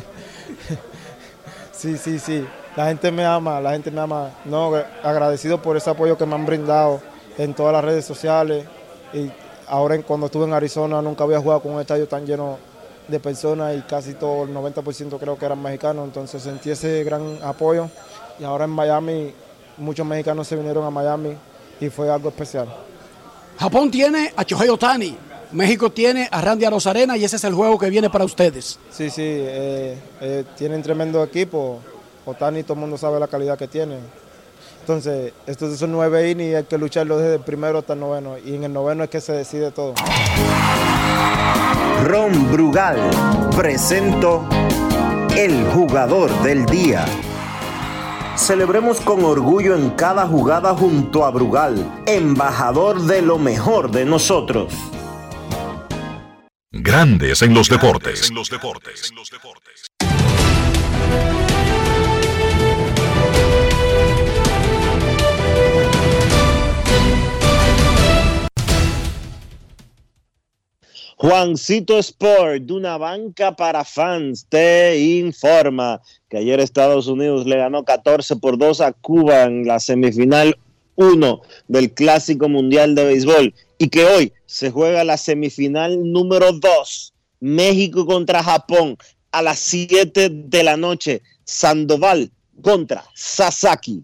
Sí, sí, sí. La gente me ama, la gente me ama. No, agradecido por ese apoyo que me han brindado en todas las redes sociales. Y ahora cuando estuve en Arizona nunca había jugado con un estadio tan lleno de personas y casi todo el 90% creo que eran mexicanos. Entonces sentí ese gran apoyo. Y ahora en Miami muchos mexicanos se vinieron a Miami y fue algo especial. Japón tiene a Shohei Otani, México tiene a Randy Arozarena y ese es el juego que viene para ustedes. Sí, sí, eh, eh, tienen tremendo equipo. Otani, todo el mundo sabe la calidad que tiene. Entonces, estos son nueve innings y hay que lucharlo desde el primero hasta el noveno. Y en el noveno es que se decide todo. Ron Brugal presento el jugador del día. Celebremos con orgullo en cada jugada junto a Brugal, embajador de lo mejor de nosotros. Grandes en los deportes. Juancito Sport, de una banca para fans, te informa que ayer Estados Unidos le ganó 14 por 2 a Cuba en la semifinal 1 del Clásico Mundial de Béisbol y que hoy se juega la semifinal número 2, México contra Japón a las 7 de la noche, Sandoval contra Sasaki.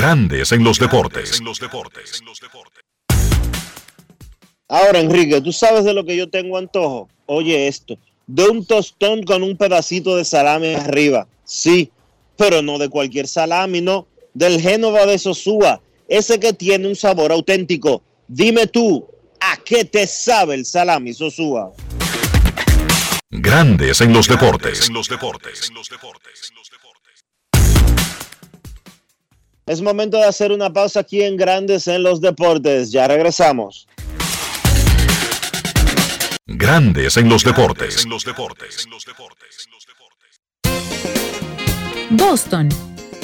Grandes en los deportes. Ahora, Enrique, ¿tú sabes de lo que yo tengo antojo? Oye esto, de un tostón con un pedacito de salami arriba. Sí, pero no de cualquier salami, no. Del Génova de Sosúa, ese que tiene un sabor auténtico. Dime tú, ¿a qué te sabe el salami Sosúa? Grandes en los deportes. Es momento de hacer una pausa aquí en Grandes en los Deportes. Ya regresamos. Grandes en los deportes. Boston,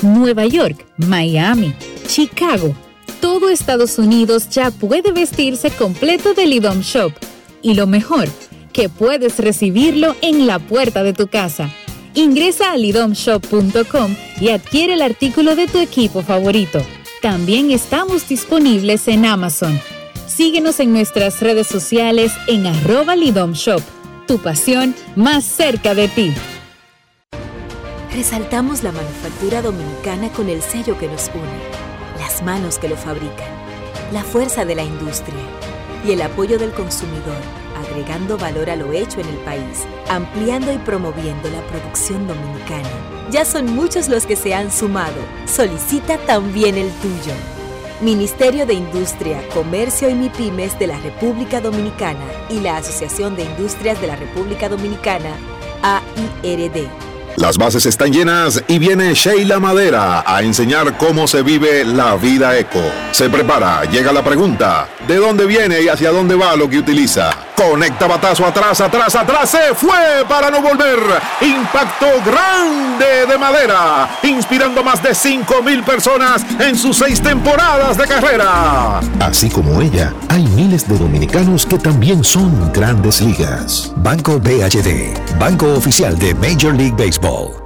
Nueva York, Miami, Chicago. Todo Estados Unidos ya puede vestirse completo del IDOM Shop. Y lo mejor, que puedes recibirlo en la puerta de tu casa. Ingresa a lidomshop.com y adquiere el artículo de tu equipo favorito. También estamos disponibles en Amazon. Síguenos en nuestras redes sociales en arroba lidomshop. tu pasión más cerca de ti. Resaltamos la manufactura dominicana con el sello que nos une, las manos que lo fabrican, la fuerza de la industria y el apoyo del consumidor, agregando valor a lo hecho en el país, ampliando y promoviendo la producción dominicana. Ya son muchos los que se han sumado. Solicita también el tuyo. Ministerio de Industria, Comercio y MIPIMES de la República Dominicana y la Asociación de Industrias de la República Dominicana, AIRD. Las bases están llenas y viene Sheila Madera a enseñar cómo se vive la vida eco. Se prepara, llega la pregunta, ¿de dónde viene y hacia dónde va lo que utiliza? Conecta batazo atrás, atrás, atrás, se fue para no volver. Impacto grande de Madera, inspirando más de 5 mil personas en sus seis temporadas de carrera. Así como ella, hay miles de dominicanos que también son grandes ligas. Banco BHD, Banco Oficial de Major League Baseball.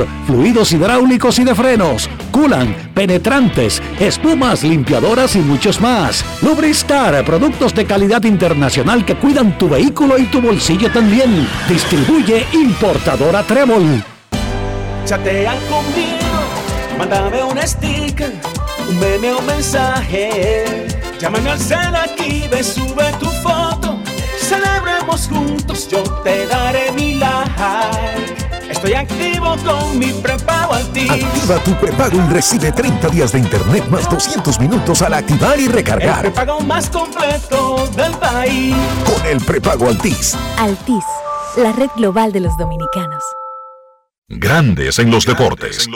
fluidos hidráulicos y de frenos, culan, penetrantes, espumas, limpiadoras y muchos más. Lubristar, productos de calidad internacional que cuidan tu vehículo y tu bolsillo también. Distribuye importadora Trébol. Chatea conmigo, mándame un sticker, un meme o mensaje. Llámame al cel aquí, ve, sube tu foto. Celebremos juntos, yo te daré mi like. Estoy activo con mi prepago Altis. Activa tu prepago y recibe 30 días de internet más 200 minutos al activar y El recargar. prepago más completo del país. Con el prepago Altis. Altis, la red global de los dominicanos. Grandes en los deportes.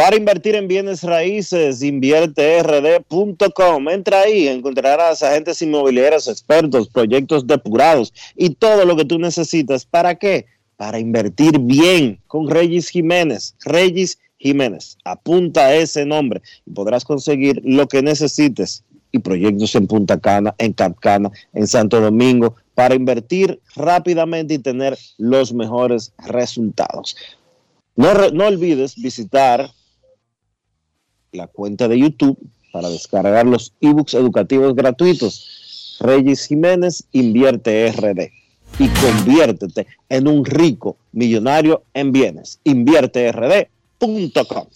Para invertir en bienes raíces, invierterd.com. Entra ahí, encontrarás agentes inmobiliarios, expertos, proyectos depurados y todo lo que tú necesitas. ¿Para qué? Para invertir bien con Regis Jiménez. Regis Jiménez. Apunta ese nombre y podrás conseguir lo que necesites y proyectos en Punta Cana, en Capcana, en Santo Domingo, para invertir rápidamente y tener los mejores resultados. No, no olvides visitar la cuenta de YouTube para descargar los ebooks educativos gratuitos. Reyes Jiménez Invierte RD y conviértete en un rico millonario en bienes. InvierteRD.com.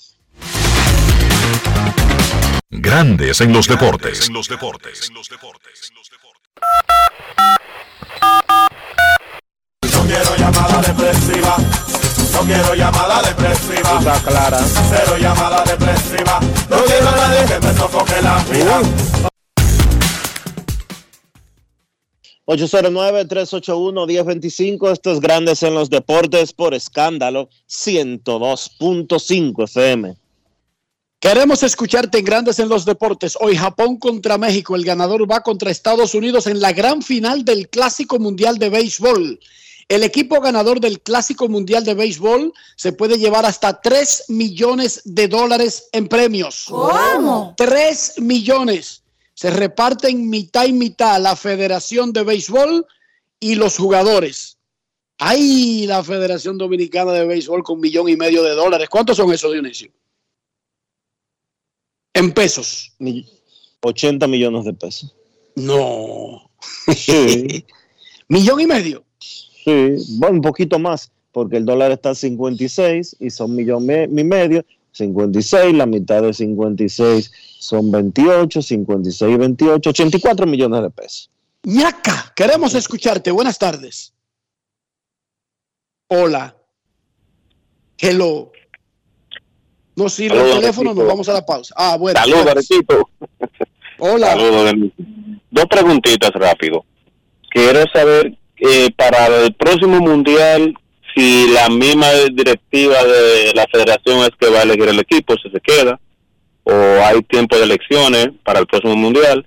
Grandes en los deportes. No quiero llamada depresiva. No quiero llamada depresiva. clara. Cero llamada depresiva. No quiero a nadie que me sofoque la vida. 809-381-1025. Estos grandes en los deportes por escándalo 102.5 FM. Queremos escucharte en Grandes en los Deportes. Hoy Japón contra México. El ganador va contra Estados Unidos en la gran final del Clásico Mundial de Béisbol. El equipo ganador del Clásico Mundial de Béisbol se puede llevar hasta 3 millones de dólares en premios. ¿Cómo? 3 millones. Se reparten mitad y mitad la Federación de Béisbol y los jugadores. ¡Ay! La Federación Dominicana de Béisbol con millón y medio de dólares. ¿Cuántos son esos, Dionisio? En pesos. 80 millones de pesos. No. Sí, Millón y medio. Sí, bueno, un poquito más, porque el dólar está a 56 y son millón me- y medio. 56, la mitad de 56 son 28, 56, 28, 84 millones de pesos. ñaca, queremos escucharte. Buenas tardes. Hola. Hello. No sirve el Saludos, teléfono, nos vamos a la pausa. Ah, bueno. Saludos, Arecito. Hola. Saludos. Dos preguntitas rápido. Quiero saber, eh, para el próximo mundial, si la misma directiva de la federación es que va a elegir el equipo, si se queda, o hay tiempo de elecciones para el próximo mundial.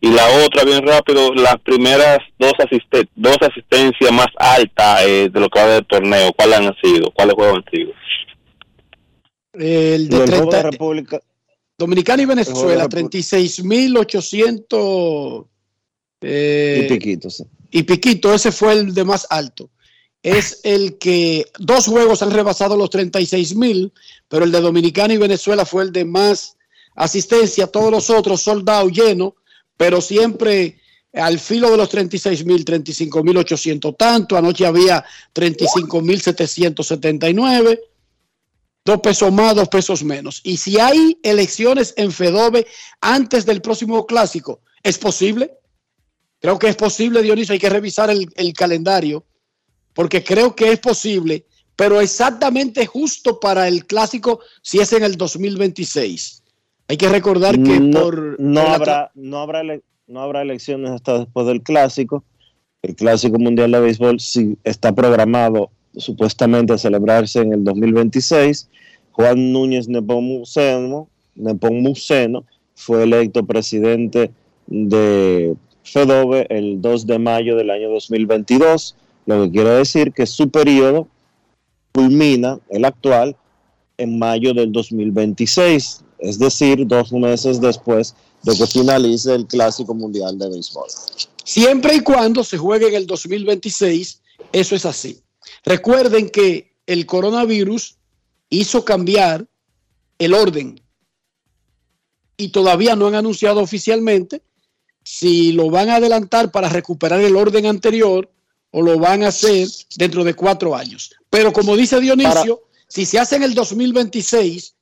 Y la otra, bien rápido, las primeras dos, asiste dos asistencias más altas eh, de lo que va del torneo, ¿cuáles han sido? ¿Cuáles juegos han sido? El de, Del juego 30 de República. Dominicana y Venezuela, de Repu- 36.800 eh, y piquitos. sí. Y piquito, ese fue el de más alto. Es el que dos juegos han rebasado los 36 mil, pero el de Dominicana y Venezuela fue el de más asistencia. Todos los otros soldados llenos, pero siempre al filo de los 36 mil, 35 mil 800 tanto. Anoche había 35 mil 779. Dos pesos más, dos pesos menos. Y si hay elecciones en Fedove antes del próximo clásico, ¿es posible? Creo que es posible, Dionisio. Hay que revisar el, el calendario, porque creo que es posible, pero exactamente justo para el clásico si es en el 2026. Hay que recordar que no, por. no por habrá no habrá ele- no habrá elecciones hasta después del clásico el clásico mundial de béisbol sí está programado supuestamente a celebrarse en el 2026 Juan Núñez Nepomuceno Nepomuceno fue electo presidente de FEDOBE el 2 de mayo del año 2022 lo que quiere decir que su periodo culmina el actual en mayo del 2026, es decir, dos meses después de que finalice el Clásico Mundial de Béisbol. Siempre y cuando se juegue en el 2026, eso es así. Recuerden que el coronavirus hizo cambiar el orden y todavía no han anunciado oficialmente si lo van a adelantar para recuperar el orden anterior o lo van a hacer dentro de cuatro años. Pero como dice Dionisio, si se hace en el 2026,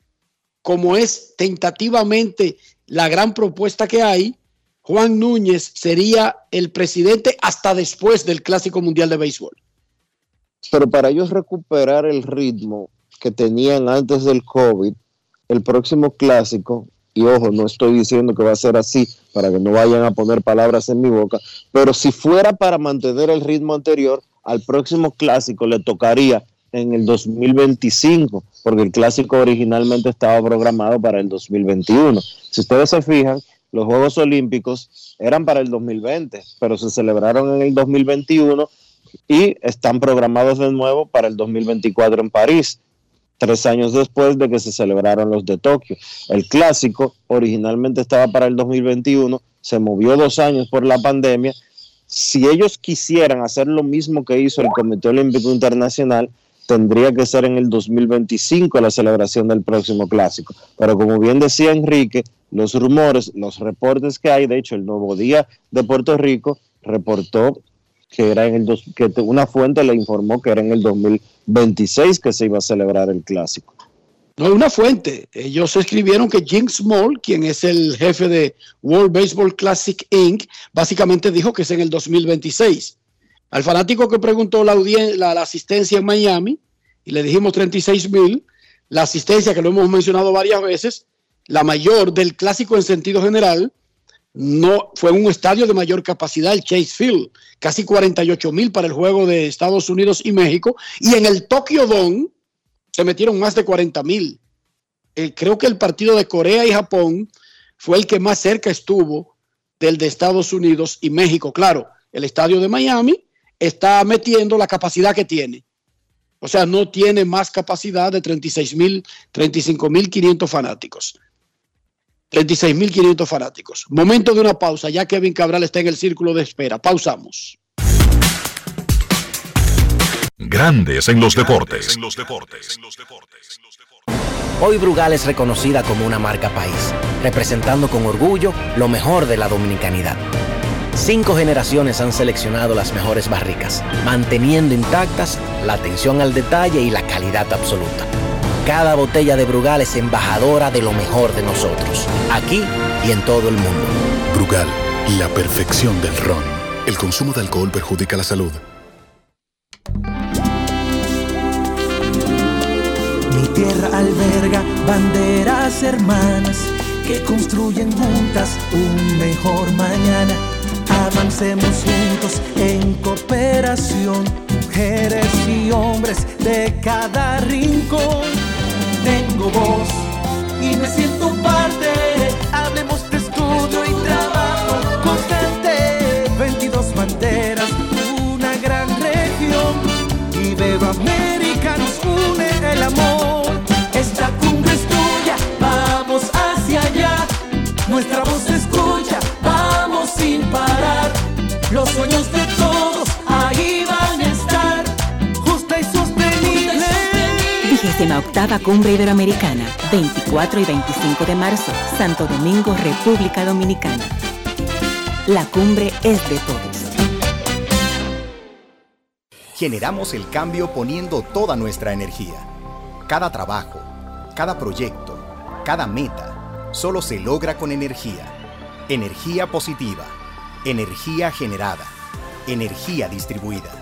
como es tentativamente la gran propuesta que hay, Juan Núñez sería el presidente hasta después del Clásico Mundial de Béisbol. Pero para ellos recuperar el ritmo que tenían antes del COVID, el próximo clásico, y ojo, no estoy diciendo que va a ser así para que no vayan a poner palabras en mi boca, pero si fuera para mantener el ritmo anterior, al próximo clásico le tocaría en el 2025, porque el clásico originalmente estaba programado para el 2021. Si ustedes se fijan, los Juegos Olímpicos eran para el 2020, pero se celebraron en el 2021 y están programados de nuevo para el 2024 en París, tres años después de que se celebraron los de Tokio. El clásico originalmente estaba para el 2021, se movió dos años por la pandemia. Si ellos quisieran hacer lo mismo que hizo el Comité Olímpico Internacional, tendría que ser en el 2025 la celebración del próximo clásico. Pero como bien decía Enrique, los rumores, los reportes que hay, de hecho el Nuevo Día de Puerto Rico reportó que era en el dos- que una fuente le informó que era en el 2026 que se iba a celebrar el clásico. No hay una fuente. Ellos escribieron que Jim Small, quien es el jefe de World Baseball Classic Inc., básicamente dijo que es en el 2026. Al fanático que preguntó la, la, la asistencia en Miami, y le dijimos 36 mil, la asistencia que lo hemos mencionado varias veces, la mayor del clásico en sentido general, no fue un estadio de mayor capacidad, el Chase Field, casi 48 mil para el juego de Estados Unidos y México, y en el Tokyo Dome se metieron más de 40 mil. Eh, creo que el partido de Corea y Japón fue el que más cerca estuvo del de Estados Unidos y México. Claro, el estadio de Miami está metiendo la capacidad que tiene. O sea, no tiene más capacidad de 36 mil, 35 mil 500 fanáticos. 36 mil 500 fanáticos. Momento de una pausa, ya Kevin Cabral está en el círculo de espera. Pausamos. Grandes en los deportes. Hoy Brugal es reconocida como una marca país, representando con orgullo lo mejor de la dominicanidad. Cinco generaciones han seleccionado las mejores barricas, manteniendo intactas la atención al detalle y la calidad absoluta. Cada botella de Brugal es embajadora de lo mejor de nosotros, aquí y en todo el mundo. Brugal, la perfección del ron. El consumo de alcohol perjudica la salud. Mi tierra alberga banderas hermanas que construyen juntas un mejor mañana. Avancemos juntos en cooperación, mujeres y hombres de cada rincón. Tengo voz y me siento parte. Hablemos de estudio y trabajo constante. 22 banderas, una gran región. Iberoamérica nos une el amor. Esta cumbre es tuya, vamos hacia allá. Nuestra voz se escucha, vamos sin parar. Los sueños de todos 28 Cumbre Iberoamericana, 24 y 25 de marzo, Santo Domingo, República Dominicana. La cumbre es de todos. Generamos el cambio poniendo toda nuestra energía. Cada trabajo, cada proyecto, cada meta, solo se logra con energía. Energía positiva, energía generada, energía distribuida.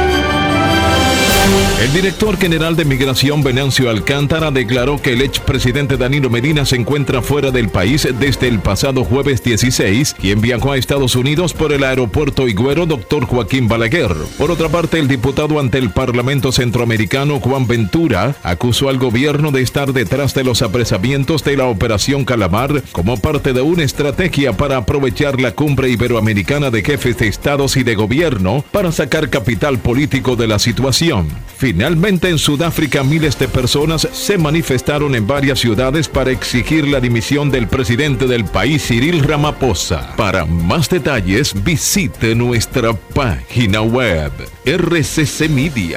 El director general de Migración Venancio Alcántara declaró que el expresidente Danilo Medina se encuentra fuera del país desde el pasado jueves 16, quien viajó a Estados Unidos por el aeropuerto Higuero Dr. Joaquín Balaguer. Por otra parte, el diputado ante el Parlamento Centroamericano Juan Ventura acusó al gobierno de estar detrás de los apresamientos de la Operación Calamar como parte de una estrategia para aprovechar la cumbre iberoamericana de jefes de estados y de gobierno para sacar capital político de la situación. Finalmente, en Sudáfrica, miles de personas se manifestaron en varias ciudades para exigir la dimisión del presidente del país, Cyril Ramaphosa. Para más detalles, visite nuestra página web rccmedia.com.do.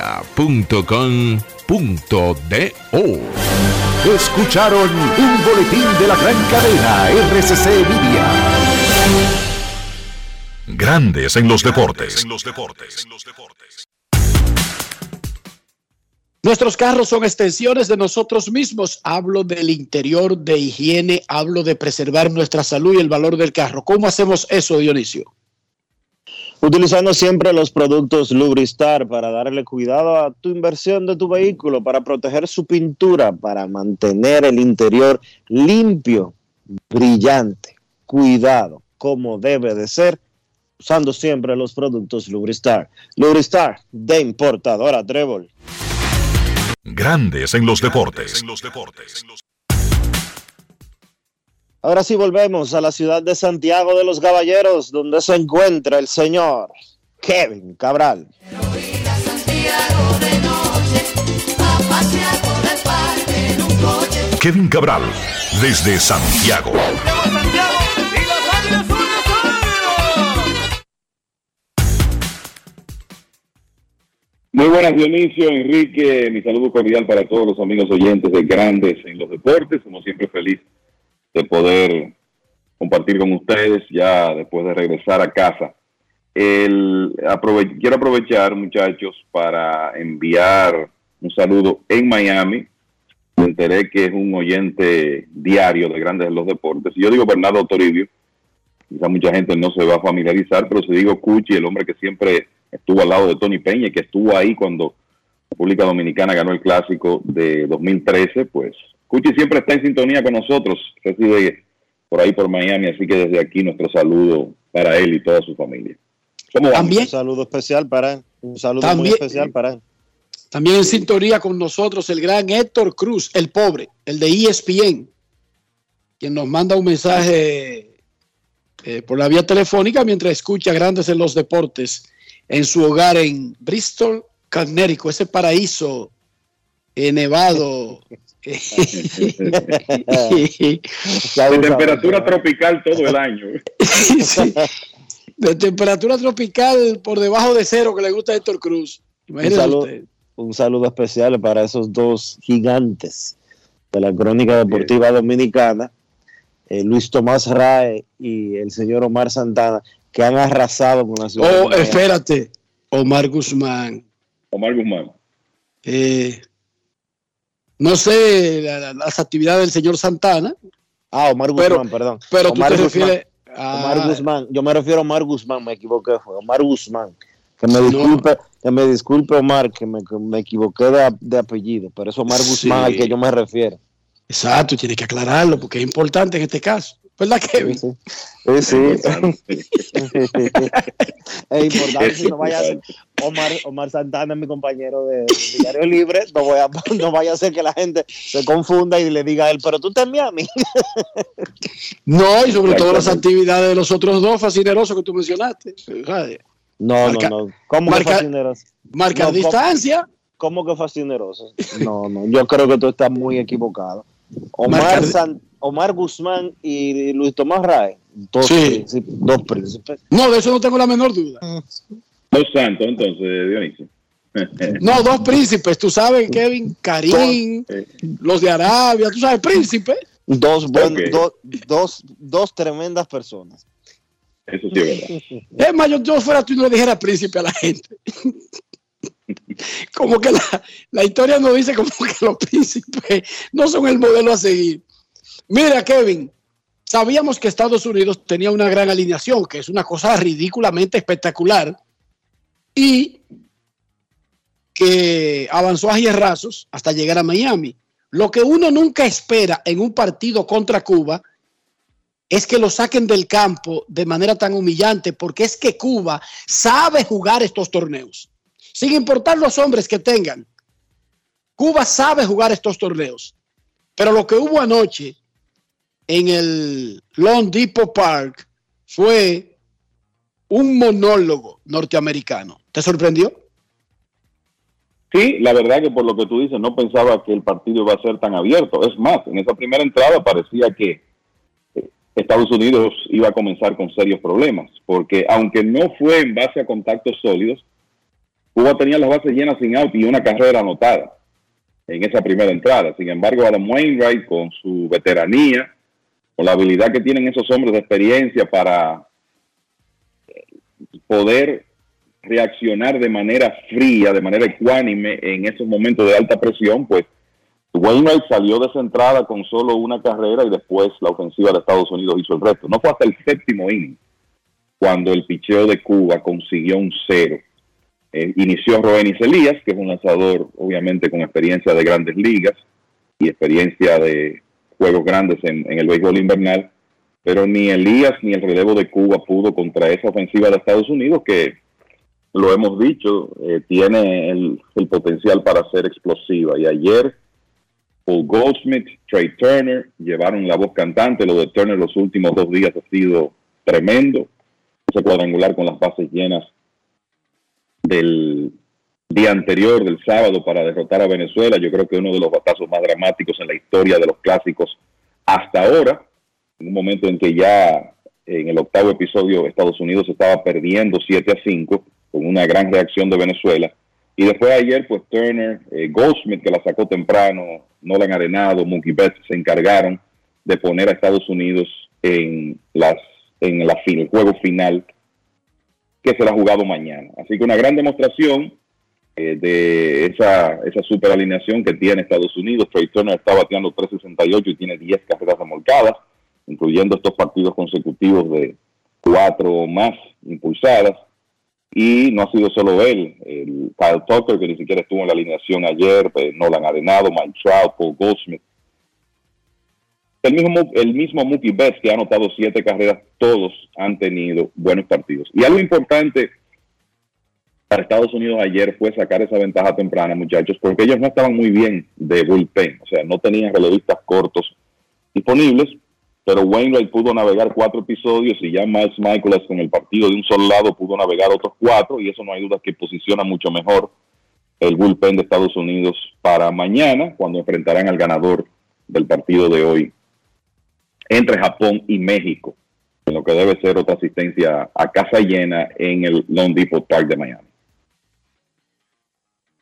Escucharon un boletín de la gran cadena RCC Media. Grandes en los deportes. Nuestros carros son extensiones de nosotros mismos. Hablo del interior, de higiene, hablo de preservar nuestra salud y el valor del carro. ¿Cómo hacemos eso, Dionisio? Utilizando siempre los productos Lubristar para darle cuidado a tu inversión de tu vehículo, para proteger su pintura, para mantener el interior limpio, brillante, cuidado, como debe de ser, usando siempre los productos Lubristar. Lubristar de importadora Trébol. Grandes en los deportes. Ahora sí volvemos a la ciudad de Santiago de los Caballeros, donde se encuentra el señor Kevin Cabral. Kevin Cabral, desde Santiago. Muy buenas, Dionisio, Enrique, mi saludo cordial para todos los amigos oyentes de Grandes en los Deportes. Como siempre, feliz de poder compartir con ustedes ya después de regresar a casa. El, aprove quiero aprovechar, muchachos, para enviar un saludo en Miami. Me enteré que es un oyente diario de Grandes en los Deportes. Yo digo Bernardo Toribio, quizá mucha gente no se va a familiarizar, pero si digo Cuchi, el hombre que siempre estuvo al lado de Tony Peña, que estuvo ahí cuando República Dominicana ganó el clásico de 2013, pues Cuchi siempre está en sintonía con nosotros, reside por ahí por Miami, así que desde aquí nuestro saludo para él y toda su familia. También, un saludo especial para él, un saludo muy especial para él. También en sintonía con nosotros el gran Héctor Cruz, el pobre, el de ESPN, quien nos manda un mensaje eh, por la vía telefónica mientras escucha Grandes en los Deportes en su hogar en Bristol, Connecticut, ese paraíso eh, nevado. de temperatura tropical todo el año. De temperatura tropical por debajo de cero que le gusta a Héctor Cruz. Un saludo, un saludo, especial para esos dos gigantes de la crónica deportiva dominicana, eh, Luis Tomás Rae y el señor Omar Santana, que han arrasado con la ciudad. Oh, espérate. Omar Guzmán. Omar Guzmán. Eh, no sé la- la- las actividades del señor Santana. Ah, Omar Pero- Guzmán, perdón. pero tú Omar te Guzmán. refieres Omar a- Guzmán. Yo me refiero a Omar Guzmán, me equivoqué, fue Omar Guzmán. Que me disculpe, que me disculpe Omar, que me, que me equivoqué de, de apellido, pero es Omar Guzmán Sí. al que yo me refiero. Exacto, tienes que aclararlo porque es importante en este caso. ¿Verdad, Kevin? Sí, sí. es importante, si no vaya a ser Omar, Omar Santana, mi compañero de, de Diario Libre, no, voy a, no vaya a ser que la gente se confunda y le diga a él, pero tú estás en Miami. No, y sobre todo las actividades de los otros dos fascinerosos que tú mencionaste. No, Marca- no, no. ¿Cómo marca- que fascineroso? marcar No, ¿cómo- distancia. ¿Cómo que fascineroso? No, no, yo creo que tú estás muy equivocado. Omar, San- Omar Guzmán y Luis Tomás Rae, dos, Sí. príncipes, dos príncipes. No, de eso no tengo la menor duda. Dos santos, entonces, Dionisio. No, dos príncipes, tú sabes, Kevin, Karim, los de Arabia, tú sabes, príncipes. Dos, buen- Ok. do- dos, dos tremendas personas. Eso sí es verdad. Es más, yo, yo fuera tú y no le dijera príncipe a la gente. Como que la, la historia nos dice como que los príncipes no son el modelo a seguir. Mira, Kevin, sabíamos que Estados Unidos tenía una gran alineación, que es una cosa ridículamente espectacular, y que avanzó a hierrazos hasta llegar a Miami. Lo que uno nunca espera en un partido contra Cuba es que lo saquen del campo de manera tan humillante, porque es que Cuba sabe jugar estos torneos, sin importar los hombres que tengan. Cuba sabe jugar estos torneos, pero lo que hubo anoche en el Long Depot Park fue un monólogo norteamericano. ¿Te sorprendió? Sí, la verdad que por lo que tú dices, no pensaba que el partido iba a ser tan abierto. Es más, en esa primera entrada parecía que eh, Estados Unidos iba a comenzar con serios problemas, porque aunque no fue en base a contactos sólidos, Cuba tenía las bases llenas sin out y una carrera anotada en esa primera entrada. Sin embargo, Adam Wainwright, con su veteranía, con la habilidad que tienen esos hombres de experiencia para eh, poder reaccionar de manera fría, de manera ecuánime en esos momentos de alta presión, pues Wainwright salió de esa entrada con solo una carrera y después la ofensiva de Estados Unidos hizo el resto. No fue hasta el séptimo inning cuando el picheo de Cuba consiguió un cero. Eh, inició Roenis Elías, que es un lanzador obviamente con experiencia de grandes ligas y experiencia de juegos grandes en, el béisbol invernal, pero ni Elías ni el relevo de Cuba pudo contra esa ofensiva de Estados Unidos que lo hemos dicho, eh, tiene el, el potencial para ser explosiva. Y ayer, Paul Goldsmith, Trey Turner llevaron la voz cantante. Lo de Turner los últimos dos días ha sido tremendo. Ese cuadrangular con las bases llenas del día anterior, del sábado, para derrotar a Venezuela. Yo creo que uno de los batazos más dramáticos en la historia de los clásicos hasta ahora. En un momento en que ya en el octavo episodio Estados Unidos estaba perdiendo 7 a 5 con una gran reacción de Venezuela. Y después de ayer, pues Turner, eh, Goldsmith, que la sacó temprano, Nolan Arenado, Mookie Betts se encargaron de poner a Estados Unidos en, las, en la el juego final que será jugado mañana. Así que una gran demostración eh, de esa, esa super alineación que tiene Estados Unidos. Trey Turner está bateando 368 y tiene 10 carreras remolcadas, incluyendo estos partidos consecutivos de cuatro más impulsadas. Y no ha sido solo él, el Kyle Tucker, que ni siquiera estuvo en la alineación ayer, pues, Nolan Arenado, Mike Trout, Paul Goldsmith. El mismo, el mismo Mookie Betts, que ha anotado siete carreras, todos han tenido buenos partidos. Y algo importante para Estados Unidos ayer fue sacar esa ventaja temprana, muchachos, porque ellos no estaban muy bien de bullpen, o sea, no tenían relevistas cortos disponibles, pero Wainwright pudo navegar cuatro episodios y ya Miles Michaelas con el partido de un solo lado pudo navegar otros cuatro y eso no hay duda que posiciona mucho mejor el bullpen de Estados Unidos para mañana cuando enfrentarán al ganador del partido de hoy entre Japón y México, en lo que debe ser otra asistencia a casa llena en el Depot Park de Miami.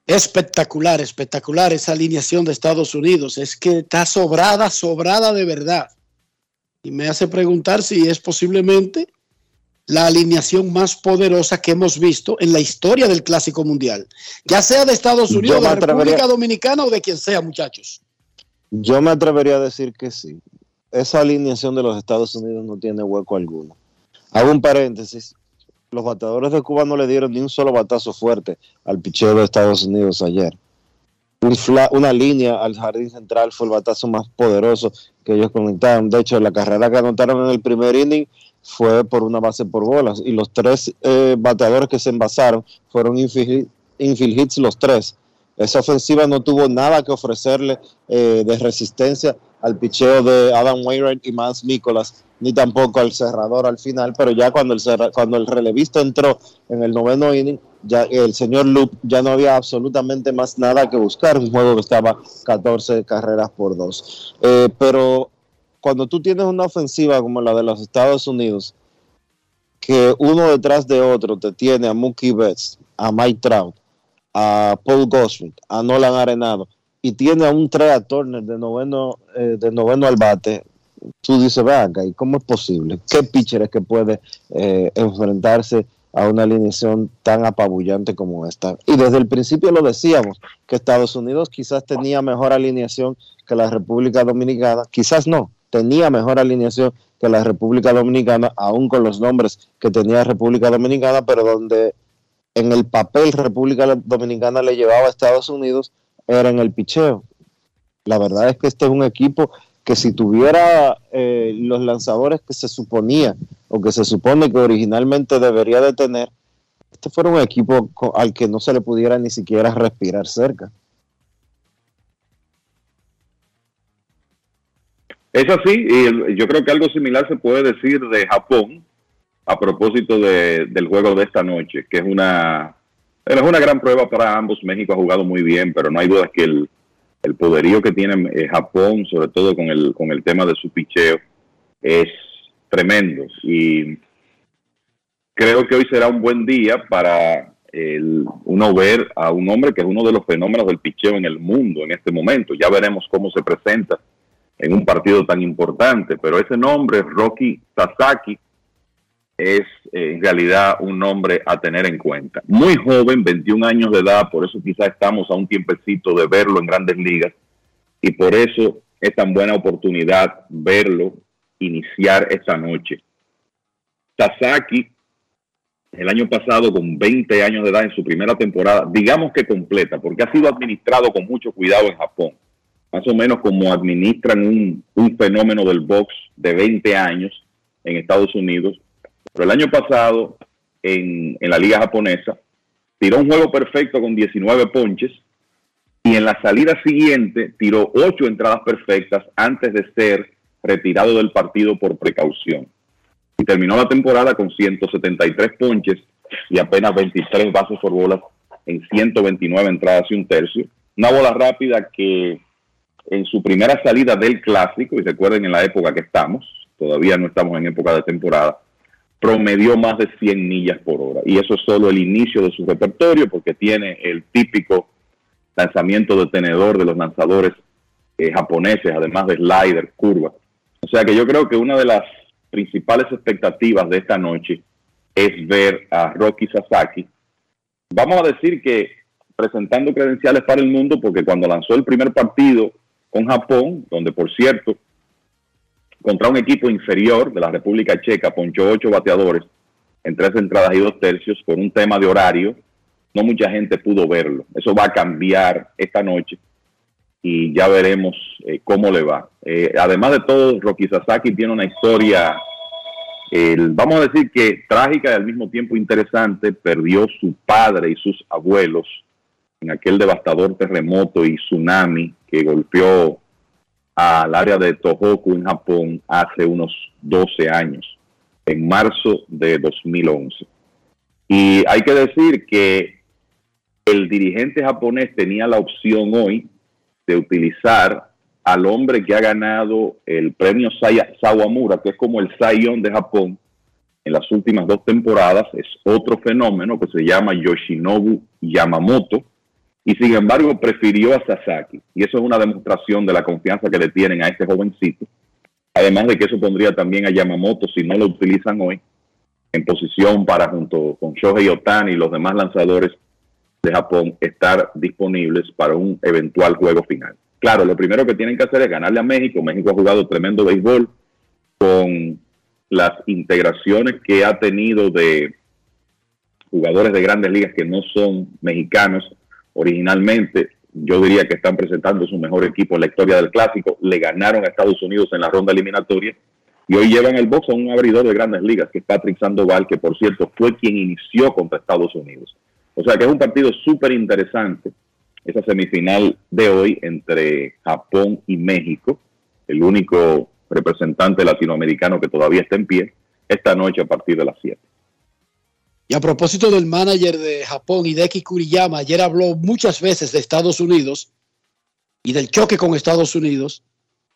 Espectacular, espectacular esa alineación de Estados Unidos. Es que está sobrada, sobrada de verdad. Y me hace preguntar si es posiblemente la alineación más poderosa que hemos visto en la historia del Clásico Mundial. Ya sea de Estados Unidos, de República atrevería- Dominicana o de quien sea, muchachos. Yo me atrevería a decir que sí. Esa alineación de los Estados Unidos no tiene hueco alguno. Hago un paréntesis. Los bateadores de Cuba no le dieron ni un solo batazo fuerte al picheo de Estados Unidos ayer. Una línea al jardín central fue el batazo más poderoso que ellos conectaron. De hecho, la carrera que anotaron en el primer inning fue por una base por bolas. Y los tres eh, bateadores que se envasaron fueron infield, infield hits los tres. Esa ofensiva no tuvo nada que ofrecerle eh, de resistencia al picheo de Adam Wainwright y Mans Nicolas, ni tampoco al cerrador al final, pero ya cuando el, cuando el relevista entró en el noveno inning, ya el señor Luke ya no había absolutamente más nada que buscar, un juego que estaba 14 carreras por dos. Eh, pero cuando tú tienes una ofensiva como la de los Estados Unidos, que uno detrás de otro te tiene a Mookie Betts, a Mike Trout, a Paul Goldschmidt, a Nolan Arenado, y tiene a un Trea Turner de noveno, eh, de noveno al bate, tú dices, ve acá, ¿y cómo es posible? ¿Qué pitcher es que puede eh, enfrentarse a una alineación tan apabullante como esta? Y desde el principio lo decíamos, que Estados Unidos quizás tenía mejor alineación que la República Dominicana, quizás no, tenía mejor alineación que la República Dominicana, aún con los nombres que tenía República Dominicana, pero donde en el papel República Dominicana le llevaba a Estados Unidos era en el picheo. La verdad es que este es un equipo que si tuviera eh, los lanzadores que se suponía o que se supone que originalmente debería de tener, este fuera un equipo al que no se le pudiera ni siquiera respirar cerca. Es así, y yo creo que algo similar se puede decir de Japón a propósito de- del juego de esta noche, que es una, es una gran prueba para ambos. México ha jugado muy bien, pero no hay duda que el, poderío que tiene eh, Japón, sobre todo con el, con el tema de su picheo, es tremendo. Y creo que hoy será un buen día para el- uno ver a un hombre que es uno de los fenómenos del picheo en el mundo en este momento. Ya veremos cómo se presenta en un partido tan importante, pero ese nombre, Rocky Sasaki, es eh, en realidad un nombre a tener en cuenta. Muy joven, 21 años de edad, por eso quizá estamos a un tiempecito de verlo en grandes ligas y por eso es tan buena oportunidad verlo iniciar esta noche. Sasaki, el año pasado con 20 años de edad en su primera temporada, digamos que completa, porque ha sido administrado con mucho cuidado en Japón más o menos como administran un, un fenómeno del box de 20 años en Estados Unidos. Pero el año pasado, en, en la liga japonesa, tiró un juego perfecto con 19 ponches y en la salida siguiente tiró 8 entradas perfectas antes de ser retirado del partido por precaución. Y terminó la temporada con 173 ponches y apenas 23 bases por bolas en 129 entradas y un tercio. Una bola rápida que en su primera salida del clásico, y recuerden en la época que estamos, todavía no estamos en época de temporada, promedió más de 100 millas por hora. Y eso es solo el inicio de su repertorio, porque tiene el típico lanzamiento de tenedor de los lanzadores eh, japoneses, además de slider, curva. O sea que yo creo que una de las principales expectativas de esta noche es ver a Rocky Sasaki. Vamos a decir que presentando credenciales para el mundo, porque cuando lanzó el primer partido con Japón, donde por cierto, contra un equipo inferior de la República Checa, ponchó ocho bateadores en tres entradas y dos tercios por un tema de horario, no mucha gente pudo verlo. Eso va a cambiar esta noche y ya veremos eh, cómo le va. Eh, además de todo, Rocky Sasaki tiene una historia, el- vamos a decir que trágica y al mismo tiempo interesante. Perdió su padre y sus abuelos en aquel devastador terremoto y tsunami que golpeó al área de Tohoku en Japón hace unos 12 años, en marzo de 2011. Y hay que decir que el dirigente japonés tenía la opción hoy de utilizar al hombre que ha ganado el premio Sawamura, que es como el Saiyan de Japón en las últimas dos temporadas, es otro fenómeno que se llama Yoshinobu Yamamoto, y sin embargo prefirió a Sasaki. Y eso es una demostración de la confianza que le tienen a este jovencito. Además de que eso pondría también a Yamamoto, si no lo utilizan hoy, en posición para, junto con Shohei Otani y los demás lanzadores de Japón, estar disponibles para un eventual juego final. Claro, lo primero que tienen que hacer es ganarle a México. México ha jugado tremendo béisbol con las integraciones que ha tenido de jugadores de grandes ligas que no son mexicanos originalmente. Yo diría que están presentando su mejor equipo en la historia del clásico. Le ganaron a Estados Unidos en la ronda eliminatoria y hoy llevan el box a un abridor de grandes ligas, que es Patrick Sandoval, que por cierto fue quien inició contra Estados Unidos. O sea que es un partido súper interesante, esa semifinal de hoy entre Japón y México, el único representante latinoamericano que todavía está en pie, esta noche a partir de las 7. Y a propósito del manager de Japón, Hideki Kuriyama, ayer habló muchas veces de Estados Unidos y del choque con Estados Unidos.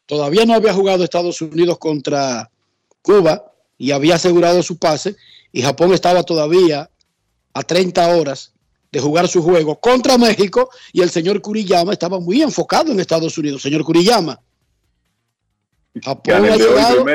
Todavía no había jugado Estados Unidos contra Cuba y había asegurado su pase y Japón estaba todavía a 30 horas de jugar su juego contra México y el señor Kuriyama estaba muy enfocado en Estados Unidos. Señor Kuriyama, Japón ha, llegado,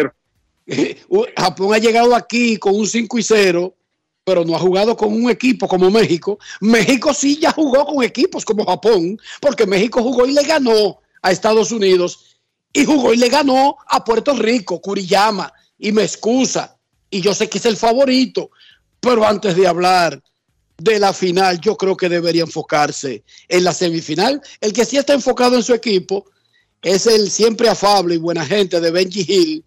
Japón ha llegado aquí con un 5 y 0, pero no ha jugado con un equipo como México. México sí ya jugó con equipos como Japón, porque México jugó y le ganó a Estados Unidos y jugó y le ganó a Puerto Rico, Kuriyama, y me excusa. Y yo sé que es el favorito, pero antes de hablar de la final, yo creo que debería enfocarse en la semifinal. El que sí está enfocado en su equipo es el siempre afable y buena gente de Benji Hill,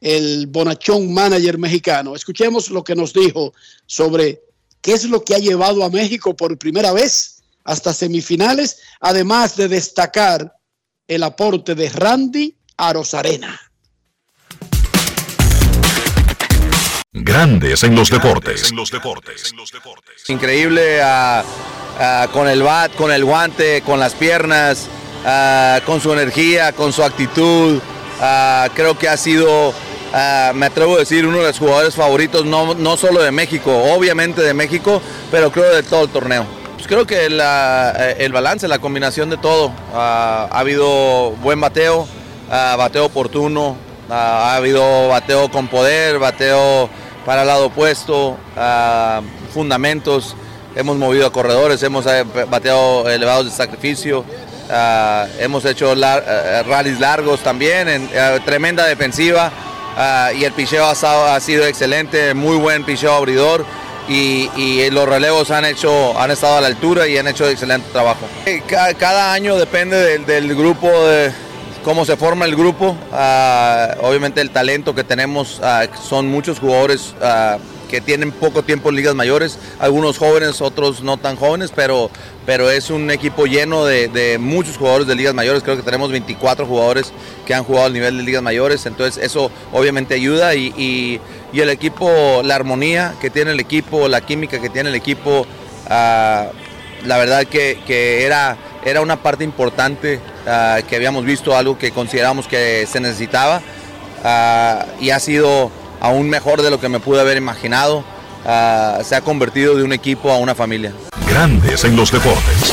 el bonachón manager mexicano. Escuchemos lo que nos dijo sobre qué es lo que ha llevado a México por primera vez hasta semifinales, además de destacar el aporte de Randy Arozarena. Grandes en los deportes. Increíble ah, ah, con el bat, con el guante, con las piernas, ah, con su energía, con su actitud. creo que ha sido, me atrevo a decir, uno de los jugadores favoritos, no, no solo de México, obviamente de México, pero creo de todo el torneo. Pues creo que el balance, la combinación de todo. ha habido buen bateo, bateo oportuno, ha habido bateo con poder, bateo para el lado opuesto, fundamentos, hemos movido a corredores, hemos eh, bateado elevados de sacrificio, hemos hecho eh, rallies largos también, en, eh, tremenda defensiva y el picheo ha, ha, sido excelente, muy buen picheo abridor. Y, los relevos han hecho han estado a la altura y han hecho excelente trabajo. Cada, año depende del grupo de, cómo se forma el grupo. Ah, obviamente el talento que tenemos ah, son muchos jugadores ah, que tienen poco tiempo en ligas mayores, algunos jóvenes, otros no tan jóvenes, pero, pero es un equipo lleno de, muchos jugadores de ligas mayores. Creo que tenemos 24 jugadores que han jugado al nivel de ligas mayores, entonces eso obviamente ayuda y, el equipo, la armonía que tiene el equipo, la química que tiene el equipo, la verdad que, que era era una parte importante ah, que habíamos visto, algo que consideramos que se necesitaba ah, y ha sido aún mejor de lo que me pude haber imaginado. Ah, se ha convertido de un equipo a una familia. Grandes en los deportes.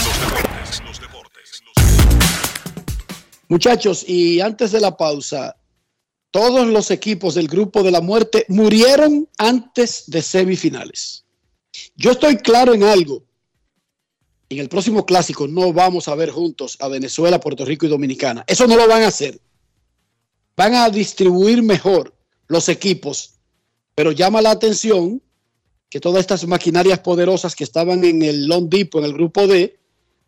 Muchachos, y antes de la pausa, todos los equipos del grupo de la muerte murieron antes de semifinales. Yo estoy claro en algo en el próximo clásico no vamos a ver juntos a Venezuela, Puerto Rico y Dominicana. Eso no lo van a hacer. Van a distribuir mejor los equipos, pero llama la atención que todas estas maquinarias poderosas que estaban en el Long Depot, en el grupo D,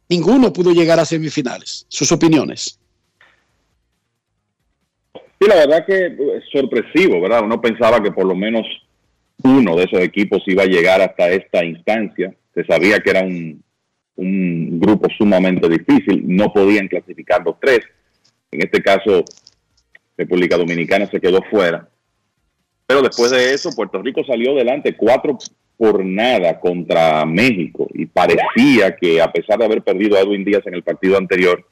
ninguno pudo llegar a semifinales. Sus opiniones. Sí, la verdad que es sorpresivo, ¿verdad? Uno pensaba que por lo menos uno de esos equipos iba a llegar hasta esta instancia. Se sabía que era un, un grupo sumamente difícil, no podían clasificar los tres. En este caso, República Dominicana se quedó fuera. Pero después de eso, Puerto Rico salió adelante cuatro por nada contra México y parecía que a pesar de haber perdido a Edwin Díaz en el partido anterior,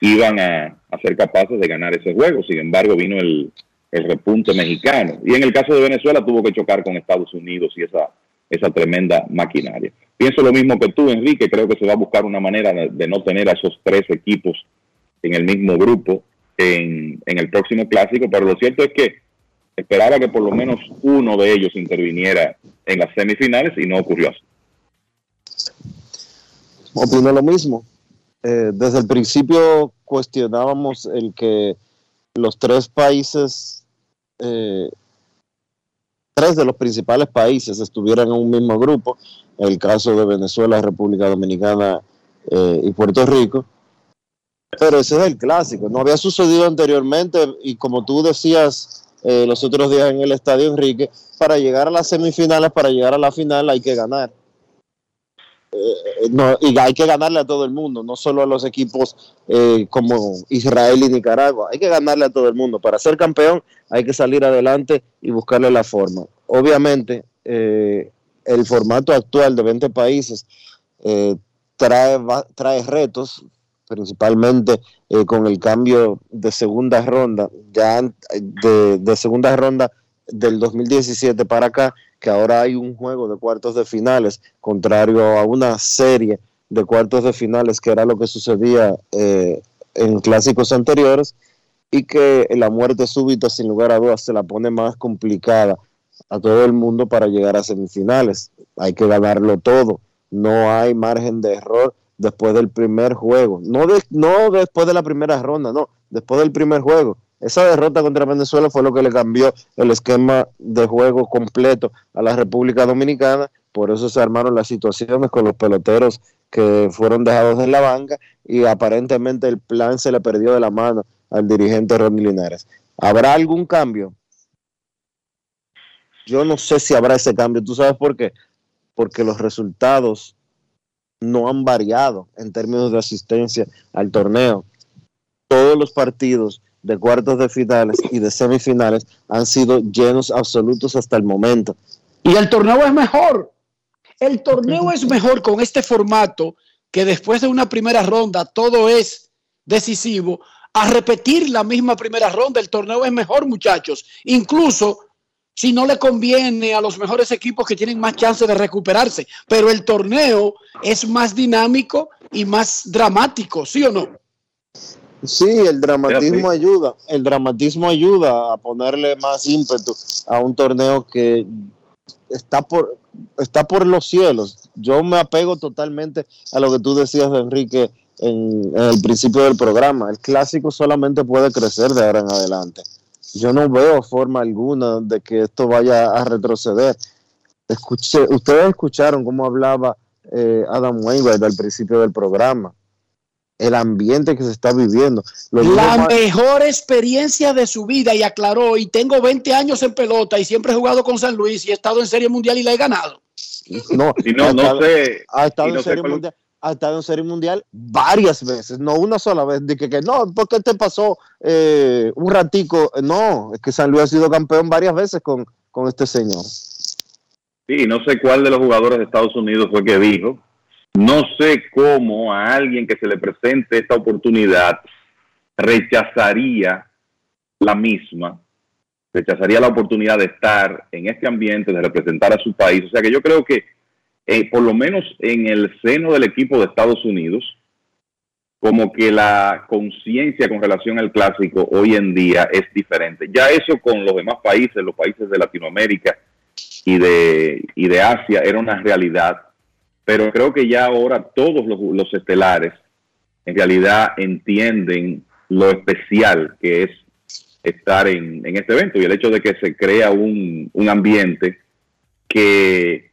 iban a, ser capaces de ganar ese juego. Sin embargo, vino el, repunte mexicano. Y en el caso de Venezuela tuvo que chocar con Estados Unidos y esa, esa tremenda maquinaria. Pienso lo mismo que tú, Enrique. Creo que se va a buscar una manera de, no tener a esos tres equipos en el mismo grupo en, el próximo clásico. Pero lo cierto es que esperaba que por lo menos uno de ellos interviniera en las semifinales y no ocurrió así. Opino lo mismo. Eh, desde el principio cuestionábamos el que los tres países, eh, tres de los principales países estuvieran en un mismo grupo, el caso de Venezuela, República Dominicana eh, y Puerto Rico. Pero ese es el clásico, no había sucedido anteriormente y como tú decías los otros días en el estadio Enrique, para llegar a las semifinales, para llegar a la final hay que ganar. Eh, no, y hay que ganarle a todo el mundo, no solo a los equipos eh, como Israel y Nicaragua, hay que ganarle a todo el mundo. Para ser campeón hay que salir adelante y buscarle la forma. Obviamente, eh, el formato actual de 20 países trae, trae retos, principalmente con el cambio de segunda ronda, ya de, de segunda ronda del 2017 para acá, que ahora hay un juego de cuartos de finales, contrario a una serie de cuartos de finales que era lo que sucedía eh, en clásicos anteriores, y que la muerte súbita, sin lugar a dudas, se la pone más complicada a todo el mundo para llegar a semifinales. Hay que ganarlo todo, no hay margen de error después del primer juego, no, no después de la primera ronda, no, después del primer juego esa derrota contra Venezuela fue lo que le cambió el esquema de juego completo a la República Dominicana. Por eso se armaron las situaciones con los peloteros que fueron dejados en la banca y aparentemente el plan se le perdió de la mano al dirigente Ronnie Linares. ¿Habrá algún cambio? Yo no sé si habrá ese cambio. ¿Tú sabes por qué? Porque los resultados no han variado en términos de asistencia al torneo. Todos los partidos de cuartos de finales y de semifinales han sido llenos absolutos hasta el momento. Y el torneo es mejor. El torneo es mejor con este formato que después de una primera ronda todo es decisivo. A repetir la misma primera ronda, el torneo es mejor, muchachos. Incluso si no le conviene a los mejores equipos que tienen más chance de recuperarse. Pero el torneo es más dinámico y más dramático, ¿sí o no? Sí, el dramatismo ayuda, el dramatismo ayuda a ponerle más ímpetu a un torneo que está por, está por los cielos. Yo me apego totalmente a lo que tú decías, Enrique, en, el principio del programa. El clásico solamente puede crecer de ahora en adelante. Yo no veo forma alguna de que esto vaya a retroceder. Escuché, ustedes escucharon cómo hablaba eh, Adam Wainwright al principio del programa el ambiente que se está viviendo. la mejor experiencia de su vida y aclaró, y tengo 20 años en pelota y siempre he jugado con San Luis y he estado en Serie Mundial y la he ganado. No, no, no sé. Ha estado, en serie mundial, ha estado en Serie Mundial varias veces, no una sola vez. Dije que no, ¿por qué te pasó eh, un ratico? No, es que San Luis ha sido campeón varias veces con, con este señor. Sí, no sé cuál de los jugadores de Estados Unidos fue que dijo no sé cómo a alguien que se le presente esta oportunidad rechazaría la misma, rechazaría la oportunidad de estar en este ambiente, de representar a su país. O sea que yo creo que, eh, por lo menos en el seno del equipo de Estados Unidos, como que la conciencia con relación al clásico hoy en día es diferente. Ya eso con los demás países, los países de Latinoamérica y de, y de Asia, era una realidad pero creo que ya ahora todos los, estelares en realidad entienden lo especial que es estar en, este evento y el hecho de que se crea un, ambiente que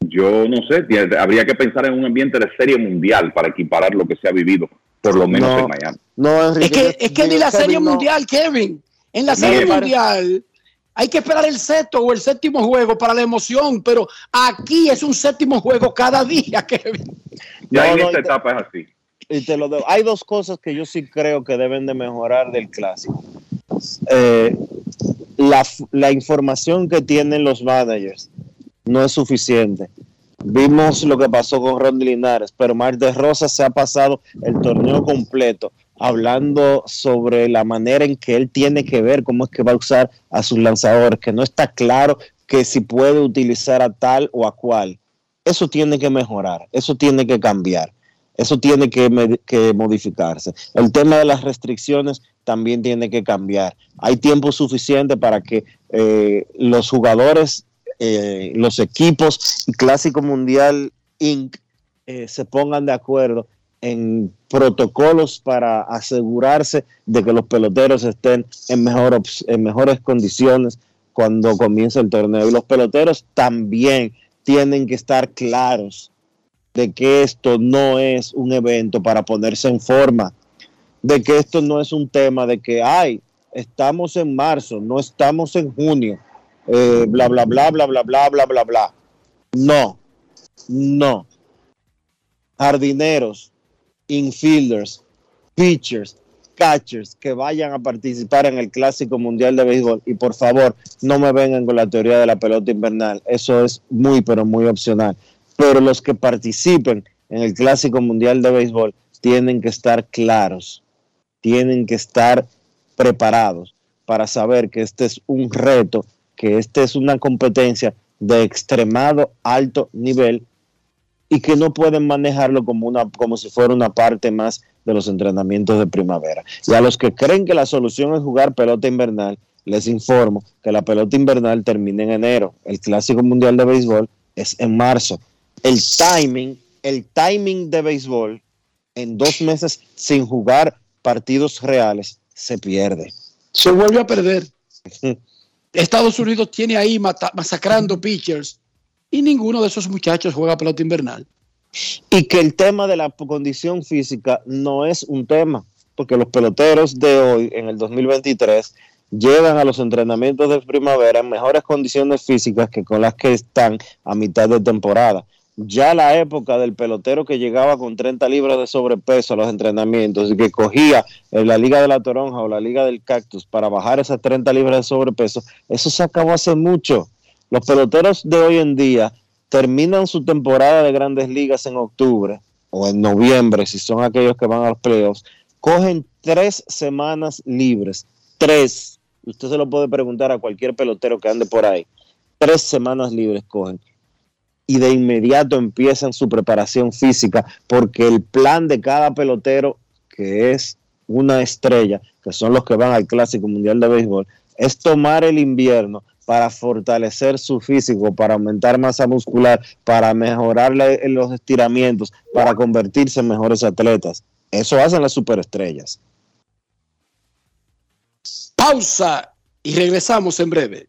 yo no sé, habría que pensar en un ambiente de serie mundial para equiparar lo que se ha vivido, por lo menos en Miami. No, es que, es que ni la serie mundial, Kevin, en la serie mundial hay que esperar el sexto o el séptimo juego para la emoción, pero aquí es un séptimo juego cada día, Kevin. Ya en esta etapa es así. Y te lo Hay dos cosas que yo sí creo que deben de mejorar del clásico. Eh, la, información que tienen los managers no es suficiente. Vimos lo que pasó con Ron Linares, pero Mar de Rosa se ha pasado el torneo completo hablando sobre la manera en que él tiene que ver cómo es que va a usar a sus lanzadores, que no está claro que si puede utilizar a tal o a cual. Eso tiene que mejorar, eso tiene que cambiar, eso tiene que, que modificarse. El tema de las restricciones también tiene que cambiar. Hay tiempo suficiente para que eh, los jugadores, eh, los equipos Clásico Mundial Inc. eh, se pongan de acuerdo en protocolos para asegurarse de que los peloteros estén en, mejor, en mejores condiciones cuando comience el torneo. Y los peloteros también tienen que estar claros de que esto no es un evento para ponerse en forma, de que esto no es un tema de que, ay, estamos en marzo, no estamos en junio, eh, bla, bla, bla, bla, bla, bla, bla, bla, bla. No, no. Jardineros, infielders, pitchers, catchers que vayan a participar en el Clásico Mundial de Béisbol y por favor no me vengan con la teoría de la pelota invernal, eso es muy pero muy opcional, pero los que participen en el Clásico Mundial de Béisbol tienen que estar claros, tienen que estar preparados para saber que este es un reto, que este es una competencia de extremado alto nivel y que no pueden manejarlo como, una, como si fuera una parte más de los entrenamientos de primavera. Y a los que creen que la solución es jugar pelota invernal, les informo que la pelota invernal termina en enero. El Clásico Mundial de Béisbol es en marzo. El timing, el timing de béisbol en dos meses sin jugar partidos reales se pierde. Se vuelve a perder. Estados Unidos tiene ahí masacrando pitchers y ninguno de esos muchachos juega pelota invernal. y que el tema de la condición física no es un tema, porque los peloteros de hoy, en el 2023, llegan a los entrenamientos de primavera en mejores condiciones físicas que con las que están a mitad de temporada. Ya la época del pelotero que llegaba con 30 libras de sobrepeso a los entrenamientos y que cogía en la Liga de la Toronja o la Liga del Cactus para bajar esas 30 libras de sobrepeso, eso se acabó hace mucho. Los peloteros de hoy en día terminan su temporada de grandes ligas en octubre o en noviembre, si son aquellos que van a los playoffs, cogen tres semanas libres. Tres. Usted se lo puede preguntar a cualquier pelotero que ande por ahí. Tres semanas libres cogen. Y de inmediato empiezan su preparación física, porque el plan de cada pelotero, que es una estrella, que son los que van al Clásico Mundial de Béisbol, es tomar el invierno para fortalecer su físico, para aumentar masa muscular, para mejorar los estiramientos, para convertirse en mejores atletas. Eso hacen las superestrellas. Pausa y regresamos en breve.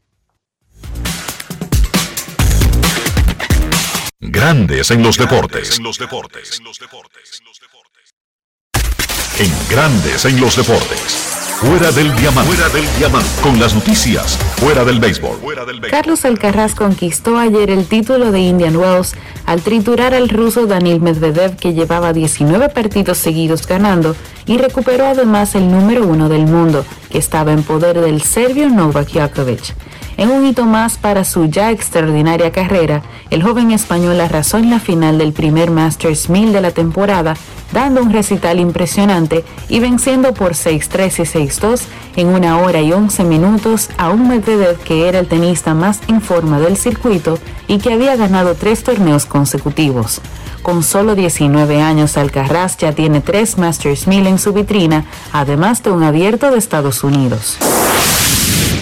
Grandes en los deportes. En Grandes en los deportes. Fuera del diamante. Fuera del diamante. Con las noticias. Fuera del béisbol. Carlos Alcaraz conquistó ayer el título de Indian Wells al triturar al ruso Daniil Medvedev que llevaba 19 partidos seguidos ganando y recuperó además el número uno del mundo que estaba en poder del serbio Novak Djokovic. En un hito más para su ya extraordinaria carrera, el joven español arrasó en la final del primer Masters 1000 de la temporada, dando un recital impresionante y venciendo por 6-3 y 6-2 en una hora y 11 minutos a un Medvedev que era el tenista más en forma del circuito y que había ganado tres torneos consecutivos. Con solo 19 años, Alcaraz ya tiene tres Masters 1000 en su vitrina, además de un abierto de Estados Unidos.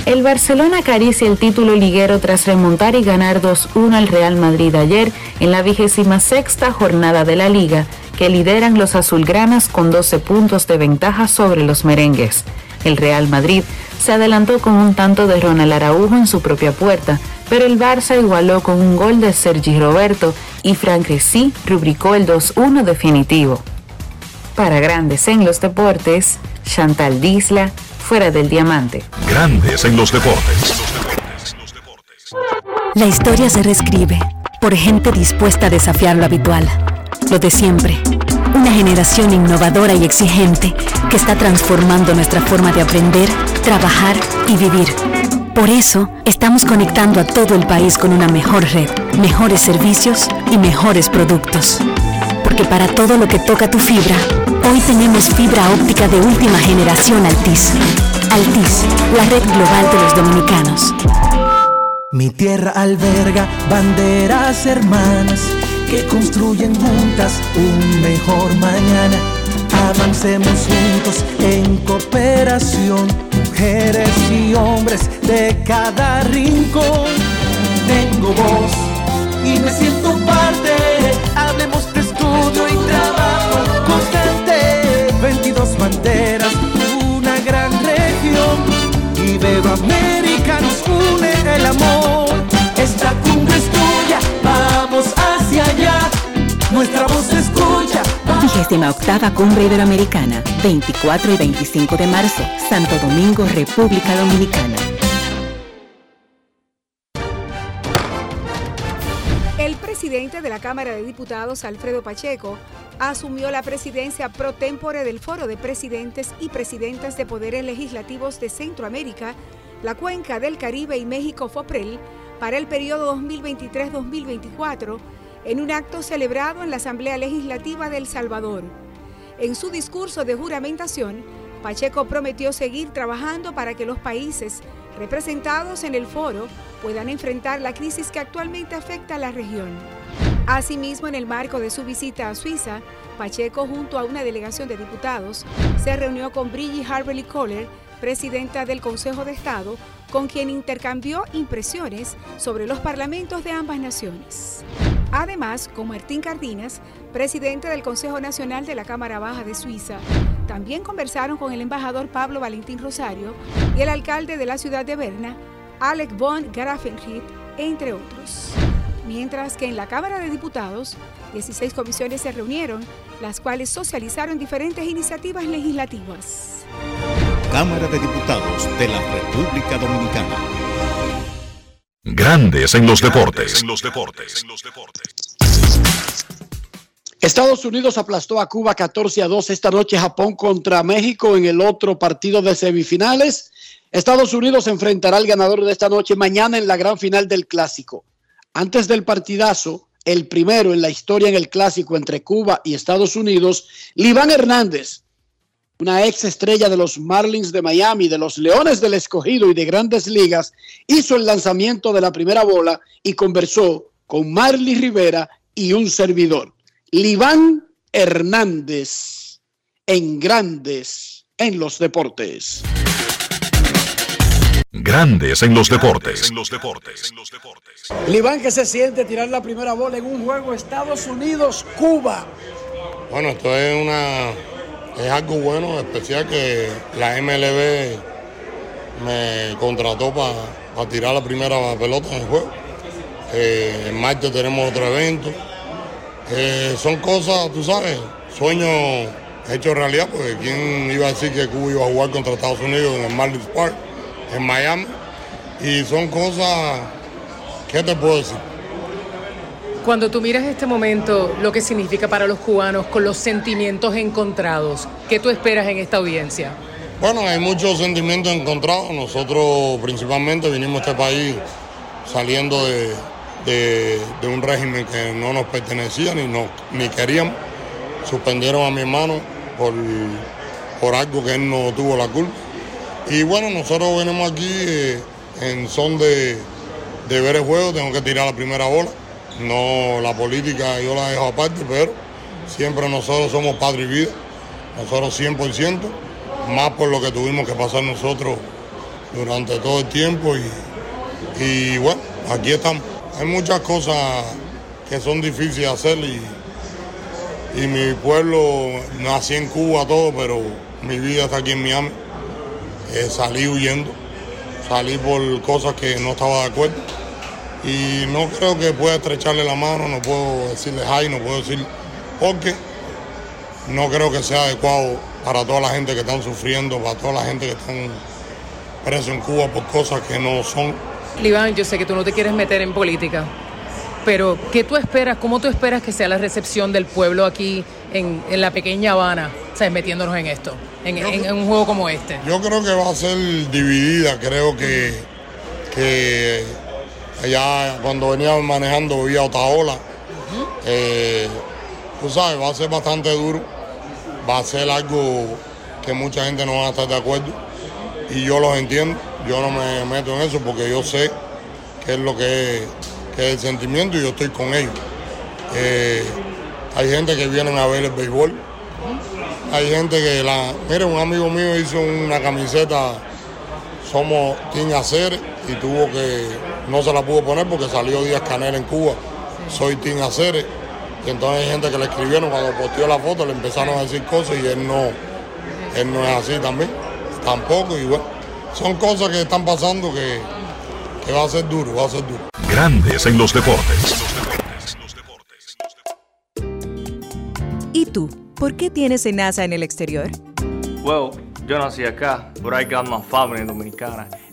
El Barcelona acaricia el título liguero tras remontar y ganar 2-1 al Real Madrid ayer en la vigésima sexta jornada de la liga, que lideran los azulgranas con 12 puntos de ventaja sobre los merengues. El Real Madrid se adelantó con un tanto de Ronald Araujo en su propia puerta, pero el Barça igualó con un gol de Sergi Roberto y Frank Ricci rubricó el 2-1 definitivo. Para grandes en los deportes, Chantal Disla, fuera del diamante. Grandes en los deportes. La historia se reescribe por gente dispuesta a desafiar lo habitual, lo de siempre. Una generación innovadora y exigente que está transformando nuestra forma de aprender, trabajar y vivir. Por eso, estamos conectando a todo el país con una mejor red, mejores servicios y mejores productos. Porque para todo lo que toca tu fibra, hoy tenemos fibra óptica de última generación Altis. Altis, la red global de los dominicanos. Mi tierra alberga banderas hermanas que construyen juntas un mejor mañana. Avancemos juntos en cooperación, mujeres y hombres de cada rincón. Tengo voz y me siento parte. Hablemos de estudio y trabajo constante. 22 banderas, una gran región. Iberoamérica nos une el amor. Esta cumbre es tuya, vamos hacia allá. Nuestra voz es tuya. 38 Cumbre Iberoamericana, 24 y 25 de marzo, Santo Domingo, República Dominicana. El presidente de la Cámara de Diputados, Alfredo Pacheco, asumió la presidencia pro tempore del Foro de Presidentes y Presidentas de Poderes Legislativos de Centroamérica, la Cuenca del Caribe y México FOPREL para el periodo 2023-2024 en un acto celebrado en la Asamblea Legislativa de El Salvador. En su discurso de juramentación, Pacheco prometió seguir trabajando para que los países representados en el foro puedan enfrentar la crisis que actualmente afecta a la región. Asimismo, en el marco de su visita a Suiza, Pacheco, junto a una delegación de diputados, se reunió con Brigitte Harberly Kohler, presidenta del Consejo de Estado, con quien intercambió impresiones sobre los parlamentos de ambas naciones. Además, con Martín Cardinas, presidente del Consejo Nacional de la Cámara Baja de Suiza, también conversaron con el embajador Pablo Valentín Rosario y el alcalde de la ciudad de Berna, Alec von Grafenried, entre otros. Mientras que en la Cámara de Diputados, 16 comisiones se reunieron, las cuales socializaron diferentes iniciativas legislativas. Cámara de Diputados de la República Dominicana. Grandes en los deportes. En los deportes. Estados Unidos aplastó a Cuba 14 a 2 esta noche Japón contra México en el otro partido de semifinales. Estados Unidos enfrentará al ganador de esta noche mañana en la gran final del clásico. Antes del partidazo, el primero en la historia en el clásico entre Cuba y Estados Unidos, Liván Hernández, una ex estrella de los Marlins de Miami, de los Leones del Escogido y de grandes ligas, hizo el lanzamiento de la primera bola y conversó con Marley Rivera y un servidor. Liván Hernández en Grandes en los Deportes. Grandes en los deportes. En los deportes. Liván, ¿qué se siente tirar la primera bola en un juego Estados Unidos-Cuba? Bueno, esto es una es algo bueno, especial que la MLB me contrató para tirar la primera pelota en el juego. Eh, en martes tenemos otro evento. Eh, son cosas, tú sabes, sueños hechos realidad, porque quién iba a decir que Cuba iba a jugar contra Estados Unidos en el Marlins Park, en Miami. Y son cosas, ¿qué te puedo decir? Cuando tú miras este momento, lo que significa para los cubanos con los sentimientos encontrados, ¿qué tú esperas en esta audiencia? Bueno, hay muchos sentimientos encontrados. Nosotros principalmente vinimos a este país saliendo de, un régimen que no nos pertenecía ni, no, ni queríamos. Suspendieron a mi hermano por, por algo que él no tuvo la culpa. Y bueno, nosotros venimos aquí eh, en son de, de ver el juego, tengo que tirar la primera bola no, la política yo la dejo aparte, pero siempre nosotros somos padre y vida, nosotros 100%, más por lo que tuvimos que pasar nosotros durante todo el tiempo y, bueno, aquí estamos. Hay muchas cosas que son difíciles de hacer y, y mi pueblo nací en Cuba todo, pero mi vida está aquí en Miami. Eh, salí huyendo, salí por cosas que no estaba de acuerdo y no creo que pueda estrecharle la mano, no puedo decirle hi, no puedo decir porque no creo que sea adecuado para toda la gente que están sufriendo, para toda la gente que están presos en Cuba por cosas que no son. Liván, yo sé que tú no te quieres meter en política, pero ¿qué tú esperas, cómo tú esperas que sea la recepción del pueblo aquí en, la pequeña Habana, ¿sabes? metiéndonos en esto, en, en, un juego como este? Yo creo que va a ser dividida, creo que, que Allá cuando venía manejando vía Otaola. Eh, tú sabes, va a ser bastante duro. Va a ser algo que mucha gente no va a estar de acuerdo. Y yo los entiendo. Yo no me meto en eso porque yo sé qué es lo que es, el sentimiento y yo estoy con ellos. Eh, hay gente que vienen a ver el béisbol. hay gente que la... Mire, un amigo mío hizo una camiseta, somos Team Hacer, y tuvo que, no se la pudo poner porque salió Díaz Canel en Cuba, soy Team Hacer, y entonces hay gente que le escribieron cuando posteó la foto, le empezaron a decir cosas y él no, él no es así también, tampoco, y bueno, son cosas que están pasando que, que va a ser duro, va a ser duro. Grandes en los deportes. ¿Y tú? ¿Por qué tienes NASA en el exterior? Well, yo nací acá, I got my family dominicana.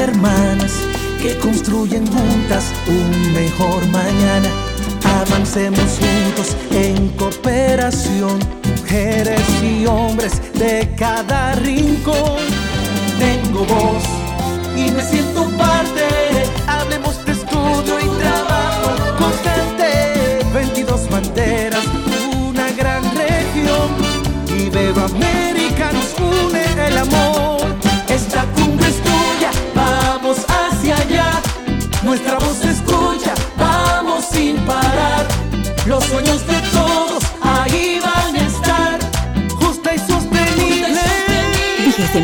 hermanas que construyen juntas un mejor mañana. Avancemos juntos en cooperación, mujeres y hombres de cada rincón. Tengo voz y me siento parte. Hablemos de estudio y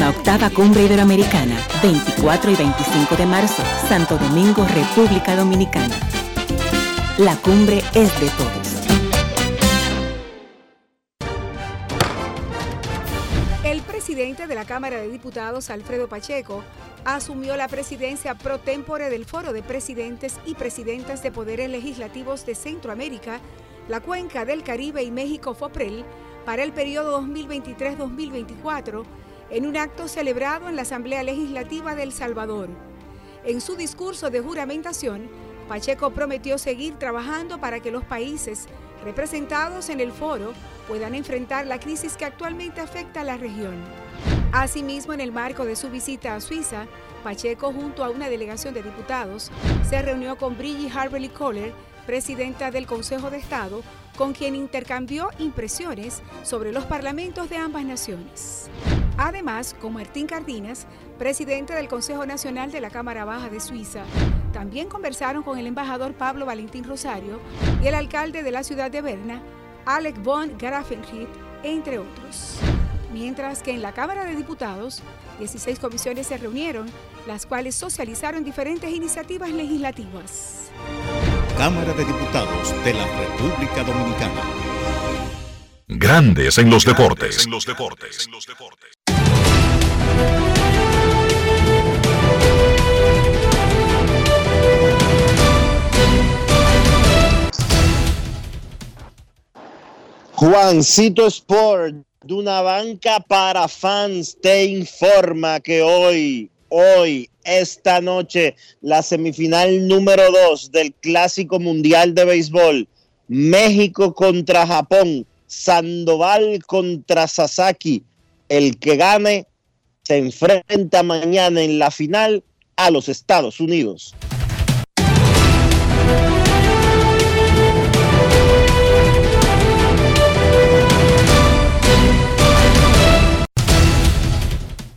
octava Cumbre Iberoamericana, 24 y 25 de marzo, Santo Domingo, República Dominicana. La cumbre es de todos. El presidente de la Cámara de Diputados, Alfredo Pacheco, asumió la presidencia pro tempore del Foro de Presidentes y Presidentas de Poderes Legislativos de Centroamérica, la Cuenca del Caribe y México FOPREL para el periodo 2023-2024 en un acto celebrado en la Asamblea Legislativa de El Salvador. En su discurso de juramentación, Pacheco prometió seguir trabajando para que los países representados en el foro puedan enfrentar la crisis que actualmente afecta a la región. Asimismo, en el marco de su visita a Suiza, Pacheco, junto a una delegación de diputados, se reunió con Brigitte Harberly Kohler, presidenta del Consejo de Estado, con quien intercambió impresiones sobre los parlamentos de ambas naciones. Además, con Martín Cardinas, presidente del Consejo Nacional de la Cámara Baja de Suiza, también conversaron con el embajador Pablo Valentín Rosario y el alcalde de la ciudad de Berna, Alec von Grafenried, entre otros. Mientras que en la Cámara de Diputados, 16 comisiones se reunieron, las cuales socializaron diferentes iniciativas legislativas. Cámara de Diputados de la República Dominicana. Grandes en los deportes. Juancito Sport, de una banca para fans, te informa que hoy, hoy, esta noche, la semifinal número 2 del Clásico Mundial de Béisbol, México contra Japón, Sandoval contra Sasaki. El que gane se enfrenta mañana en la final a los Estados Unidos.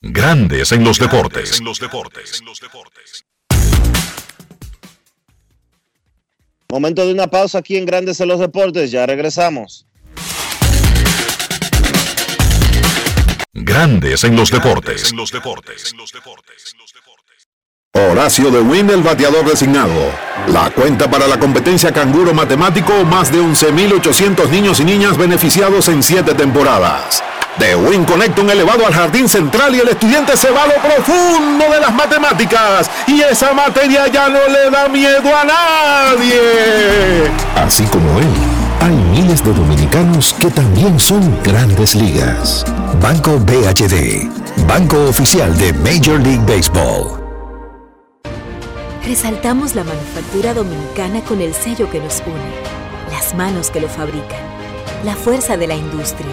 Grandes en los deportes. Momento de una pausa aquí en Grandes en los deportes. Ya regresamos. Grandes en los deportes. Horacio de Win, el bateador designado. La cuenta para la competencia canguro matemático, más de 11.800 niños y niñas beneficiados en 7 temporadas. De Win conecta un elevado al jardín central y el estudiante se va a lo profundo de las matemáticas. Y esa materia ya no le da miedo a nadie. Así como él, hay miles de dominicanos que también son grandes ligas. Banco BHD, Banco Oficial de Major League Baseball. Resaltamos la manufactura dominicana con el sello que nos une, las manos que lo fabrican, la fuerza de la industria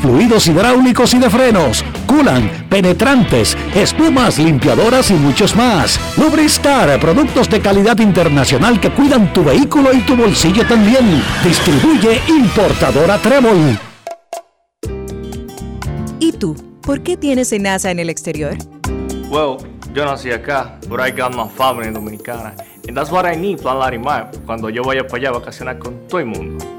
fluidos hidráulicos y de frenos, culan, penetrantes, espumas, limpiadoras y muchos más. Lubristar, productos de calidad internacional que cuidan tu vehículo y tu bolsillo también. Distribuye importadora Trébol. ¿Y tú? ¿Por qué tienes NASA en el exterior? Well, yo nací acá, but I got my family dominicana. And that's what I need, Plan Larimar, cuando yo vaya para allá a vacacionar con todo el mundo.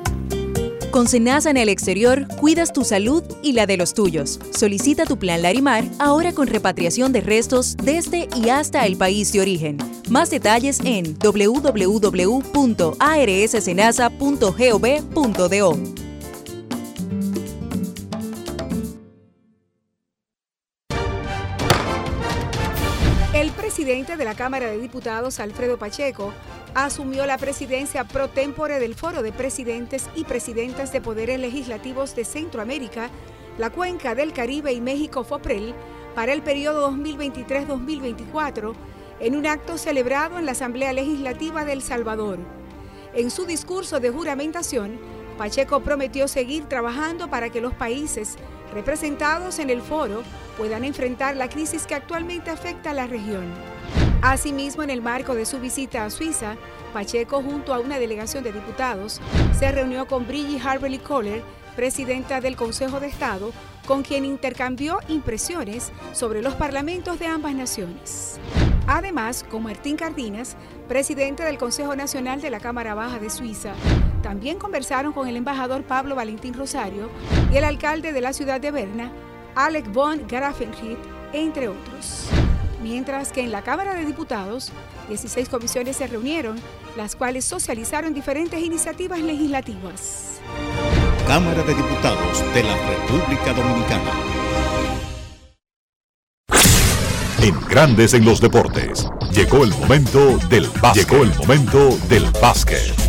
Con Senasa en el exterior, cuidas tu salud y la de los tuyos. Solicita tu plan Larimar ahora con repatriación de restos desde y hasta el país de origen. Más detalles en www.arssenasa.gov.do. El presidente de la Cámara de Diputados, Alfredo Pacheco, asumió la presidencia pro tempore del Foro de Presidentes y Presidentas de Poderes Legislativos de Centroamérica, la Cuenca del Caribe y México FOPREL para el periodo 2023-2024 en un acto celebrado en la Asamblea Legislativa de El Salvador. En su discurso de juramentación, Pacheco prometió seguir trabajando para que los países representados en el foro puedan enfrentar la crisis que actualmente afecta a la región. Asimismo, en el marco de su visita a Suiza, Pacheco, junto a una delegación de diputados, se reunió con Brigitte Harberly Kohler, presidenta del Consejo de Estado, con quien intercambió impresiones sobre los parlamentos de ambas naciones. Además, con Martín Cardinas, presidente del Consejo Nacional de la Cámara Baja de Suiza, también conversaron con el embajador Pablo Valentín Rosario y el alcalde de la ciudad de Berna, Alec von Grafenried, entre otros. Mientras que en la Cámara de Diputados, 16 comisiones se reunieron, las cuales socializaron diferentes iniciativas legislativas. Cámara de Diputados de la República Dominicana. En Grandes en los Deportes, llegó el momento del básquet. Llegó el momento del básquet.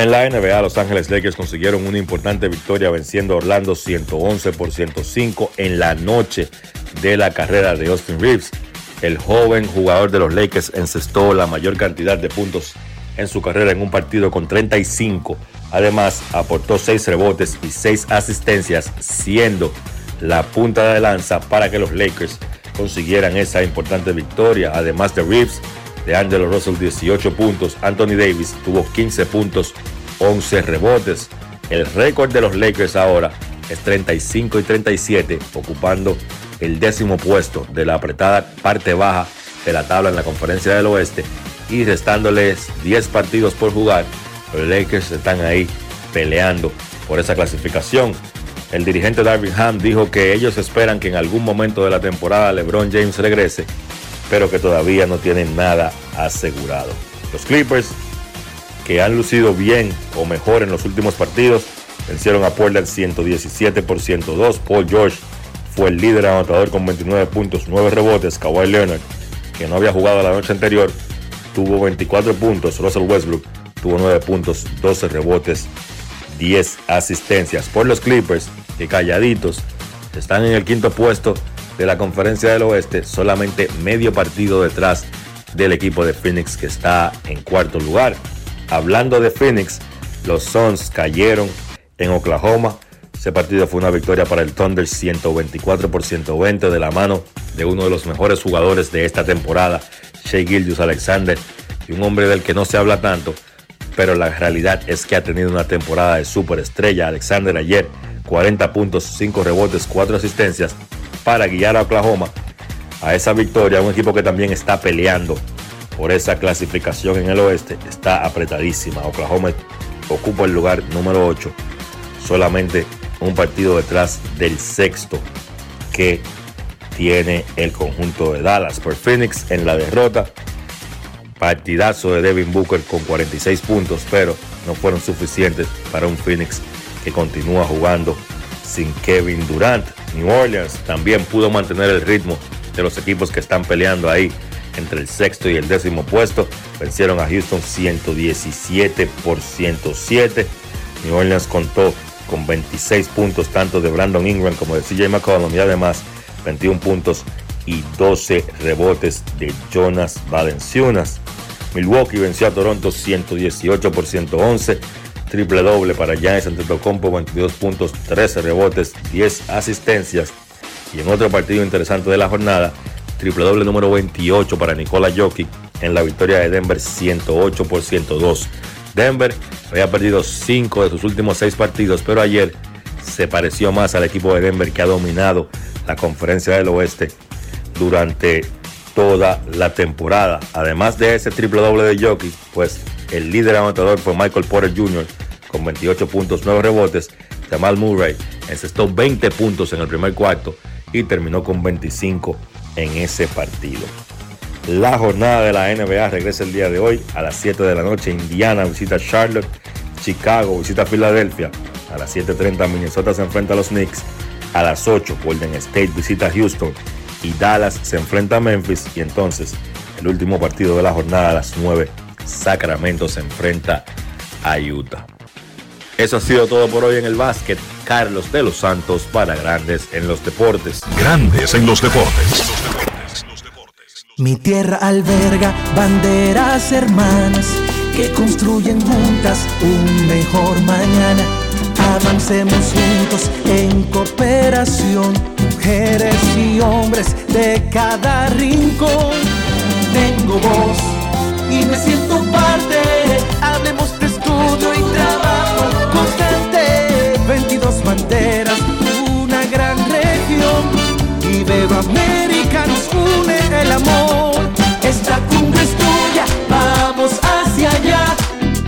En la NBA, Los Ángeles Lakers consiguieron una importante victoria venciendo a Orlando 111 por 105 en la noche de la carrera de Austin Reeves. El joven jugador de los Lakers encestó la mayor cantidad de puntos en su carrera en un partido con 35. Además, aportó 6 rebotes y 6 asistencias, siendo la punta de lanza para que los Lakers consiguieran esa importante victoria. Además de Reeves, de Angelo Russell 18 puntos, Anthony Davis tuvo 15 puntos, 11 rebotes. El récord de los Lakers ahora es 35 y 37, ocupando el décimo puesto de la apretada parte baja de la tabla en la conferencia del oeste y restándoles 10 partidos por jugar, los Lakers están ahí peleando por esa clasificación. El dirigente Darvin Ham dijo que ellos esperan que en algún momento de la temporada LeBron James regrese, pero que todavía no tienen nada asegurado. Los Clippers, que han lucido bien o mejor en los últimos partidos, vencieron a Portland 117 por 102. Paul George fue el líder anotador con 29 puntos, 9 rebotes. Kawhi Leonard, que no había jugado la noche anterior, tuvo 24 puntos. Russell Westbrook tuvo 9 puntos, 12 rebotes, 10 asistencias. Por los Clippers, que calladitos están en el quinto puesto de la conferencia del oeste, solamente medio partido detrás del equipo de Phoenix que está en cuarto lugar. Hablando de Phoenix, los Suns cayeron en Oklahoma. Ese partido fue una victoria para el Thunder 124 por 120 de la mano de uno de los mejores jugadores de esta temporada, Shea Gildius Alexander, y un hombre del que no se habla tanto, pero la realidad es que ha tenido una temporada de superestrella. Alexander ayer 40 puntos, 5 rebotes, 4 asistencias para guiar a Oklahoma a esa victoria. Un equipo que también está peleando por esa clasificación en el oeste. Está apretadísima. Oklahoma ocupa el lugar número 8. Solamente un partido detrás del sexto que tiene el conjunto de Dallas. Por Phoenix en la derrota. Partidazo de Devin Booker con 46 puntos, pero no fueron suficientes para un Phoenix que continúa jugando sin Kevin Durant. New Orleans también pudo mantener el ritmo de los equipos que están peleando ahí entre el sexto y el décimo puesto. Vencieron a Houston 117 por 107. New Orleans contó con 26 puntos tanto de Brandon Ingram como de CJ McCollum y además 21 puntos y 12 rebotes de Jonas Valenciunas. Milwaukee venció a Toronto 118 por 111 triple doble para Giannis Antetokounmpo, 22 puntos, 13 rebotes, 10 asistencias. Y en otro partido interesante de la jornada, triple doble número 28 para Nikola Jokic en la victoria de Denver 108 por 102. Denver había perdido 5 de sus últimos 6 partidos, pero ayer se pareció más al equipo de Denver que ha dominado la conferencia del oeste durante toda la temporada. Además de ese triple doble de Jokic, pues el líder anotador fue Michael Porter Jr. con 28 puntos, 9 rebotes. Jamal Murray encestó 20 puntos en el primer cuarto y terminó con 25 en ese partido. La jornada de la NBA regresa el día de hoy a las 7 de la noche. Indiana visita Charlotte, Chicago visita Filadelfia. A las 7.30 Minnesota se enfrenta a los Knicks. A las 8 Golden State visita Houston y Dallas se enfrenta a Memphis. Y entonces el último partido de la jornada a las 9 Sacramento se enfrenta a Utah. Eso ha sido todo por hoy en el básquet. Carlos de los Santos para Grandes en los Deportes. Grandes en los Deportes. Mi tierra alberga banderas hermanas que construyen juntas un mejor mañana. Avancemos juntos en cooperación, mujeres y hombres de cada rincón. Tengo voz y me siento parte. Hablemos de estudio y trabajo constante. 22 banderas, una gran región. Iberoamérica nos une el amor. Esta cumbre es tuya, vamos hacia allá.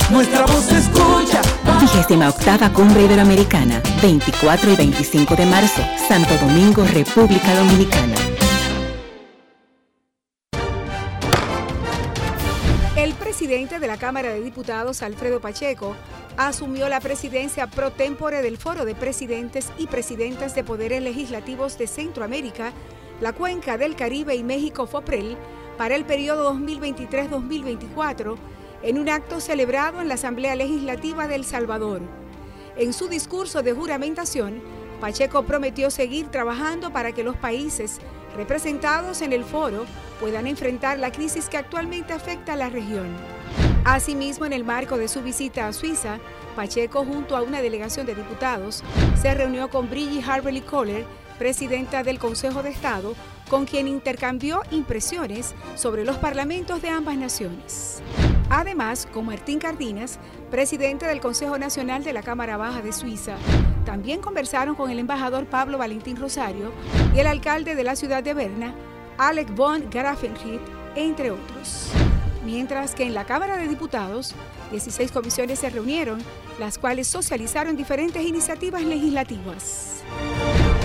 Nuestra voz se escucha. 28 Cumbre Iberoamericana, 24 y 25 de marzo, Santo Domingo, República Dominicana. Presidente de la Cámara de Diputados, Alfredo Pacheco, asumió la presidencia pro tempore del Foro de Presidentes y Presidentas de Poderes Legislativos de Centroamérica, la Cuenca del Caribe y México FOPREL para el periodo 2023-2024 en un acto celebrado en la Asamblea Legislativa de El Salvador. En su discurso de juramentación, Pacheco prometió seguir trabajando para que los países representados en el foro puedan enfrentar la crisis que actualmente afecta a la región. Asimismo, en el marco de su visita a Suiza, Pacheco, junto a una delegación de diputados, se reunió con Brigitte Harberly Kohler, presidenta del Consejo de Estado, con quien intercambió impresiones sobre los parlamentos de ambas naciones. Además, con Martín Cardinas, presidente del Consejo Nacional de la Cámara Baja de Suiza, también conversaron con el embajador Pablo Valentín Rosario y el alcalde de la ciudad de Berna, Alec von Grafenried, entre otros. mientras que en la Cámara de Diputados 16 comisiones se reunieron, las cuales socializaron diferentes iniciativas legislativas.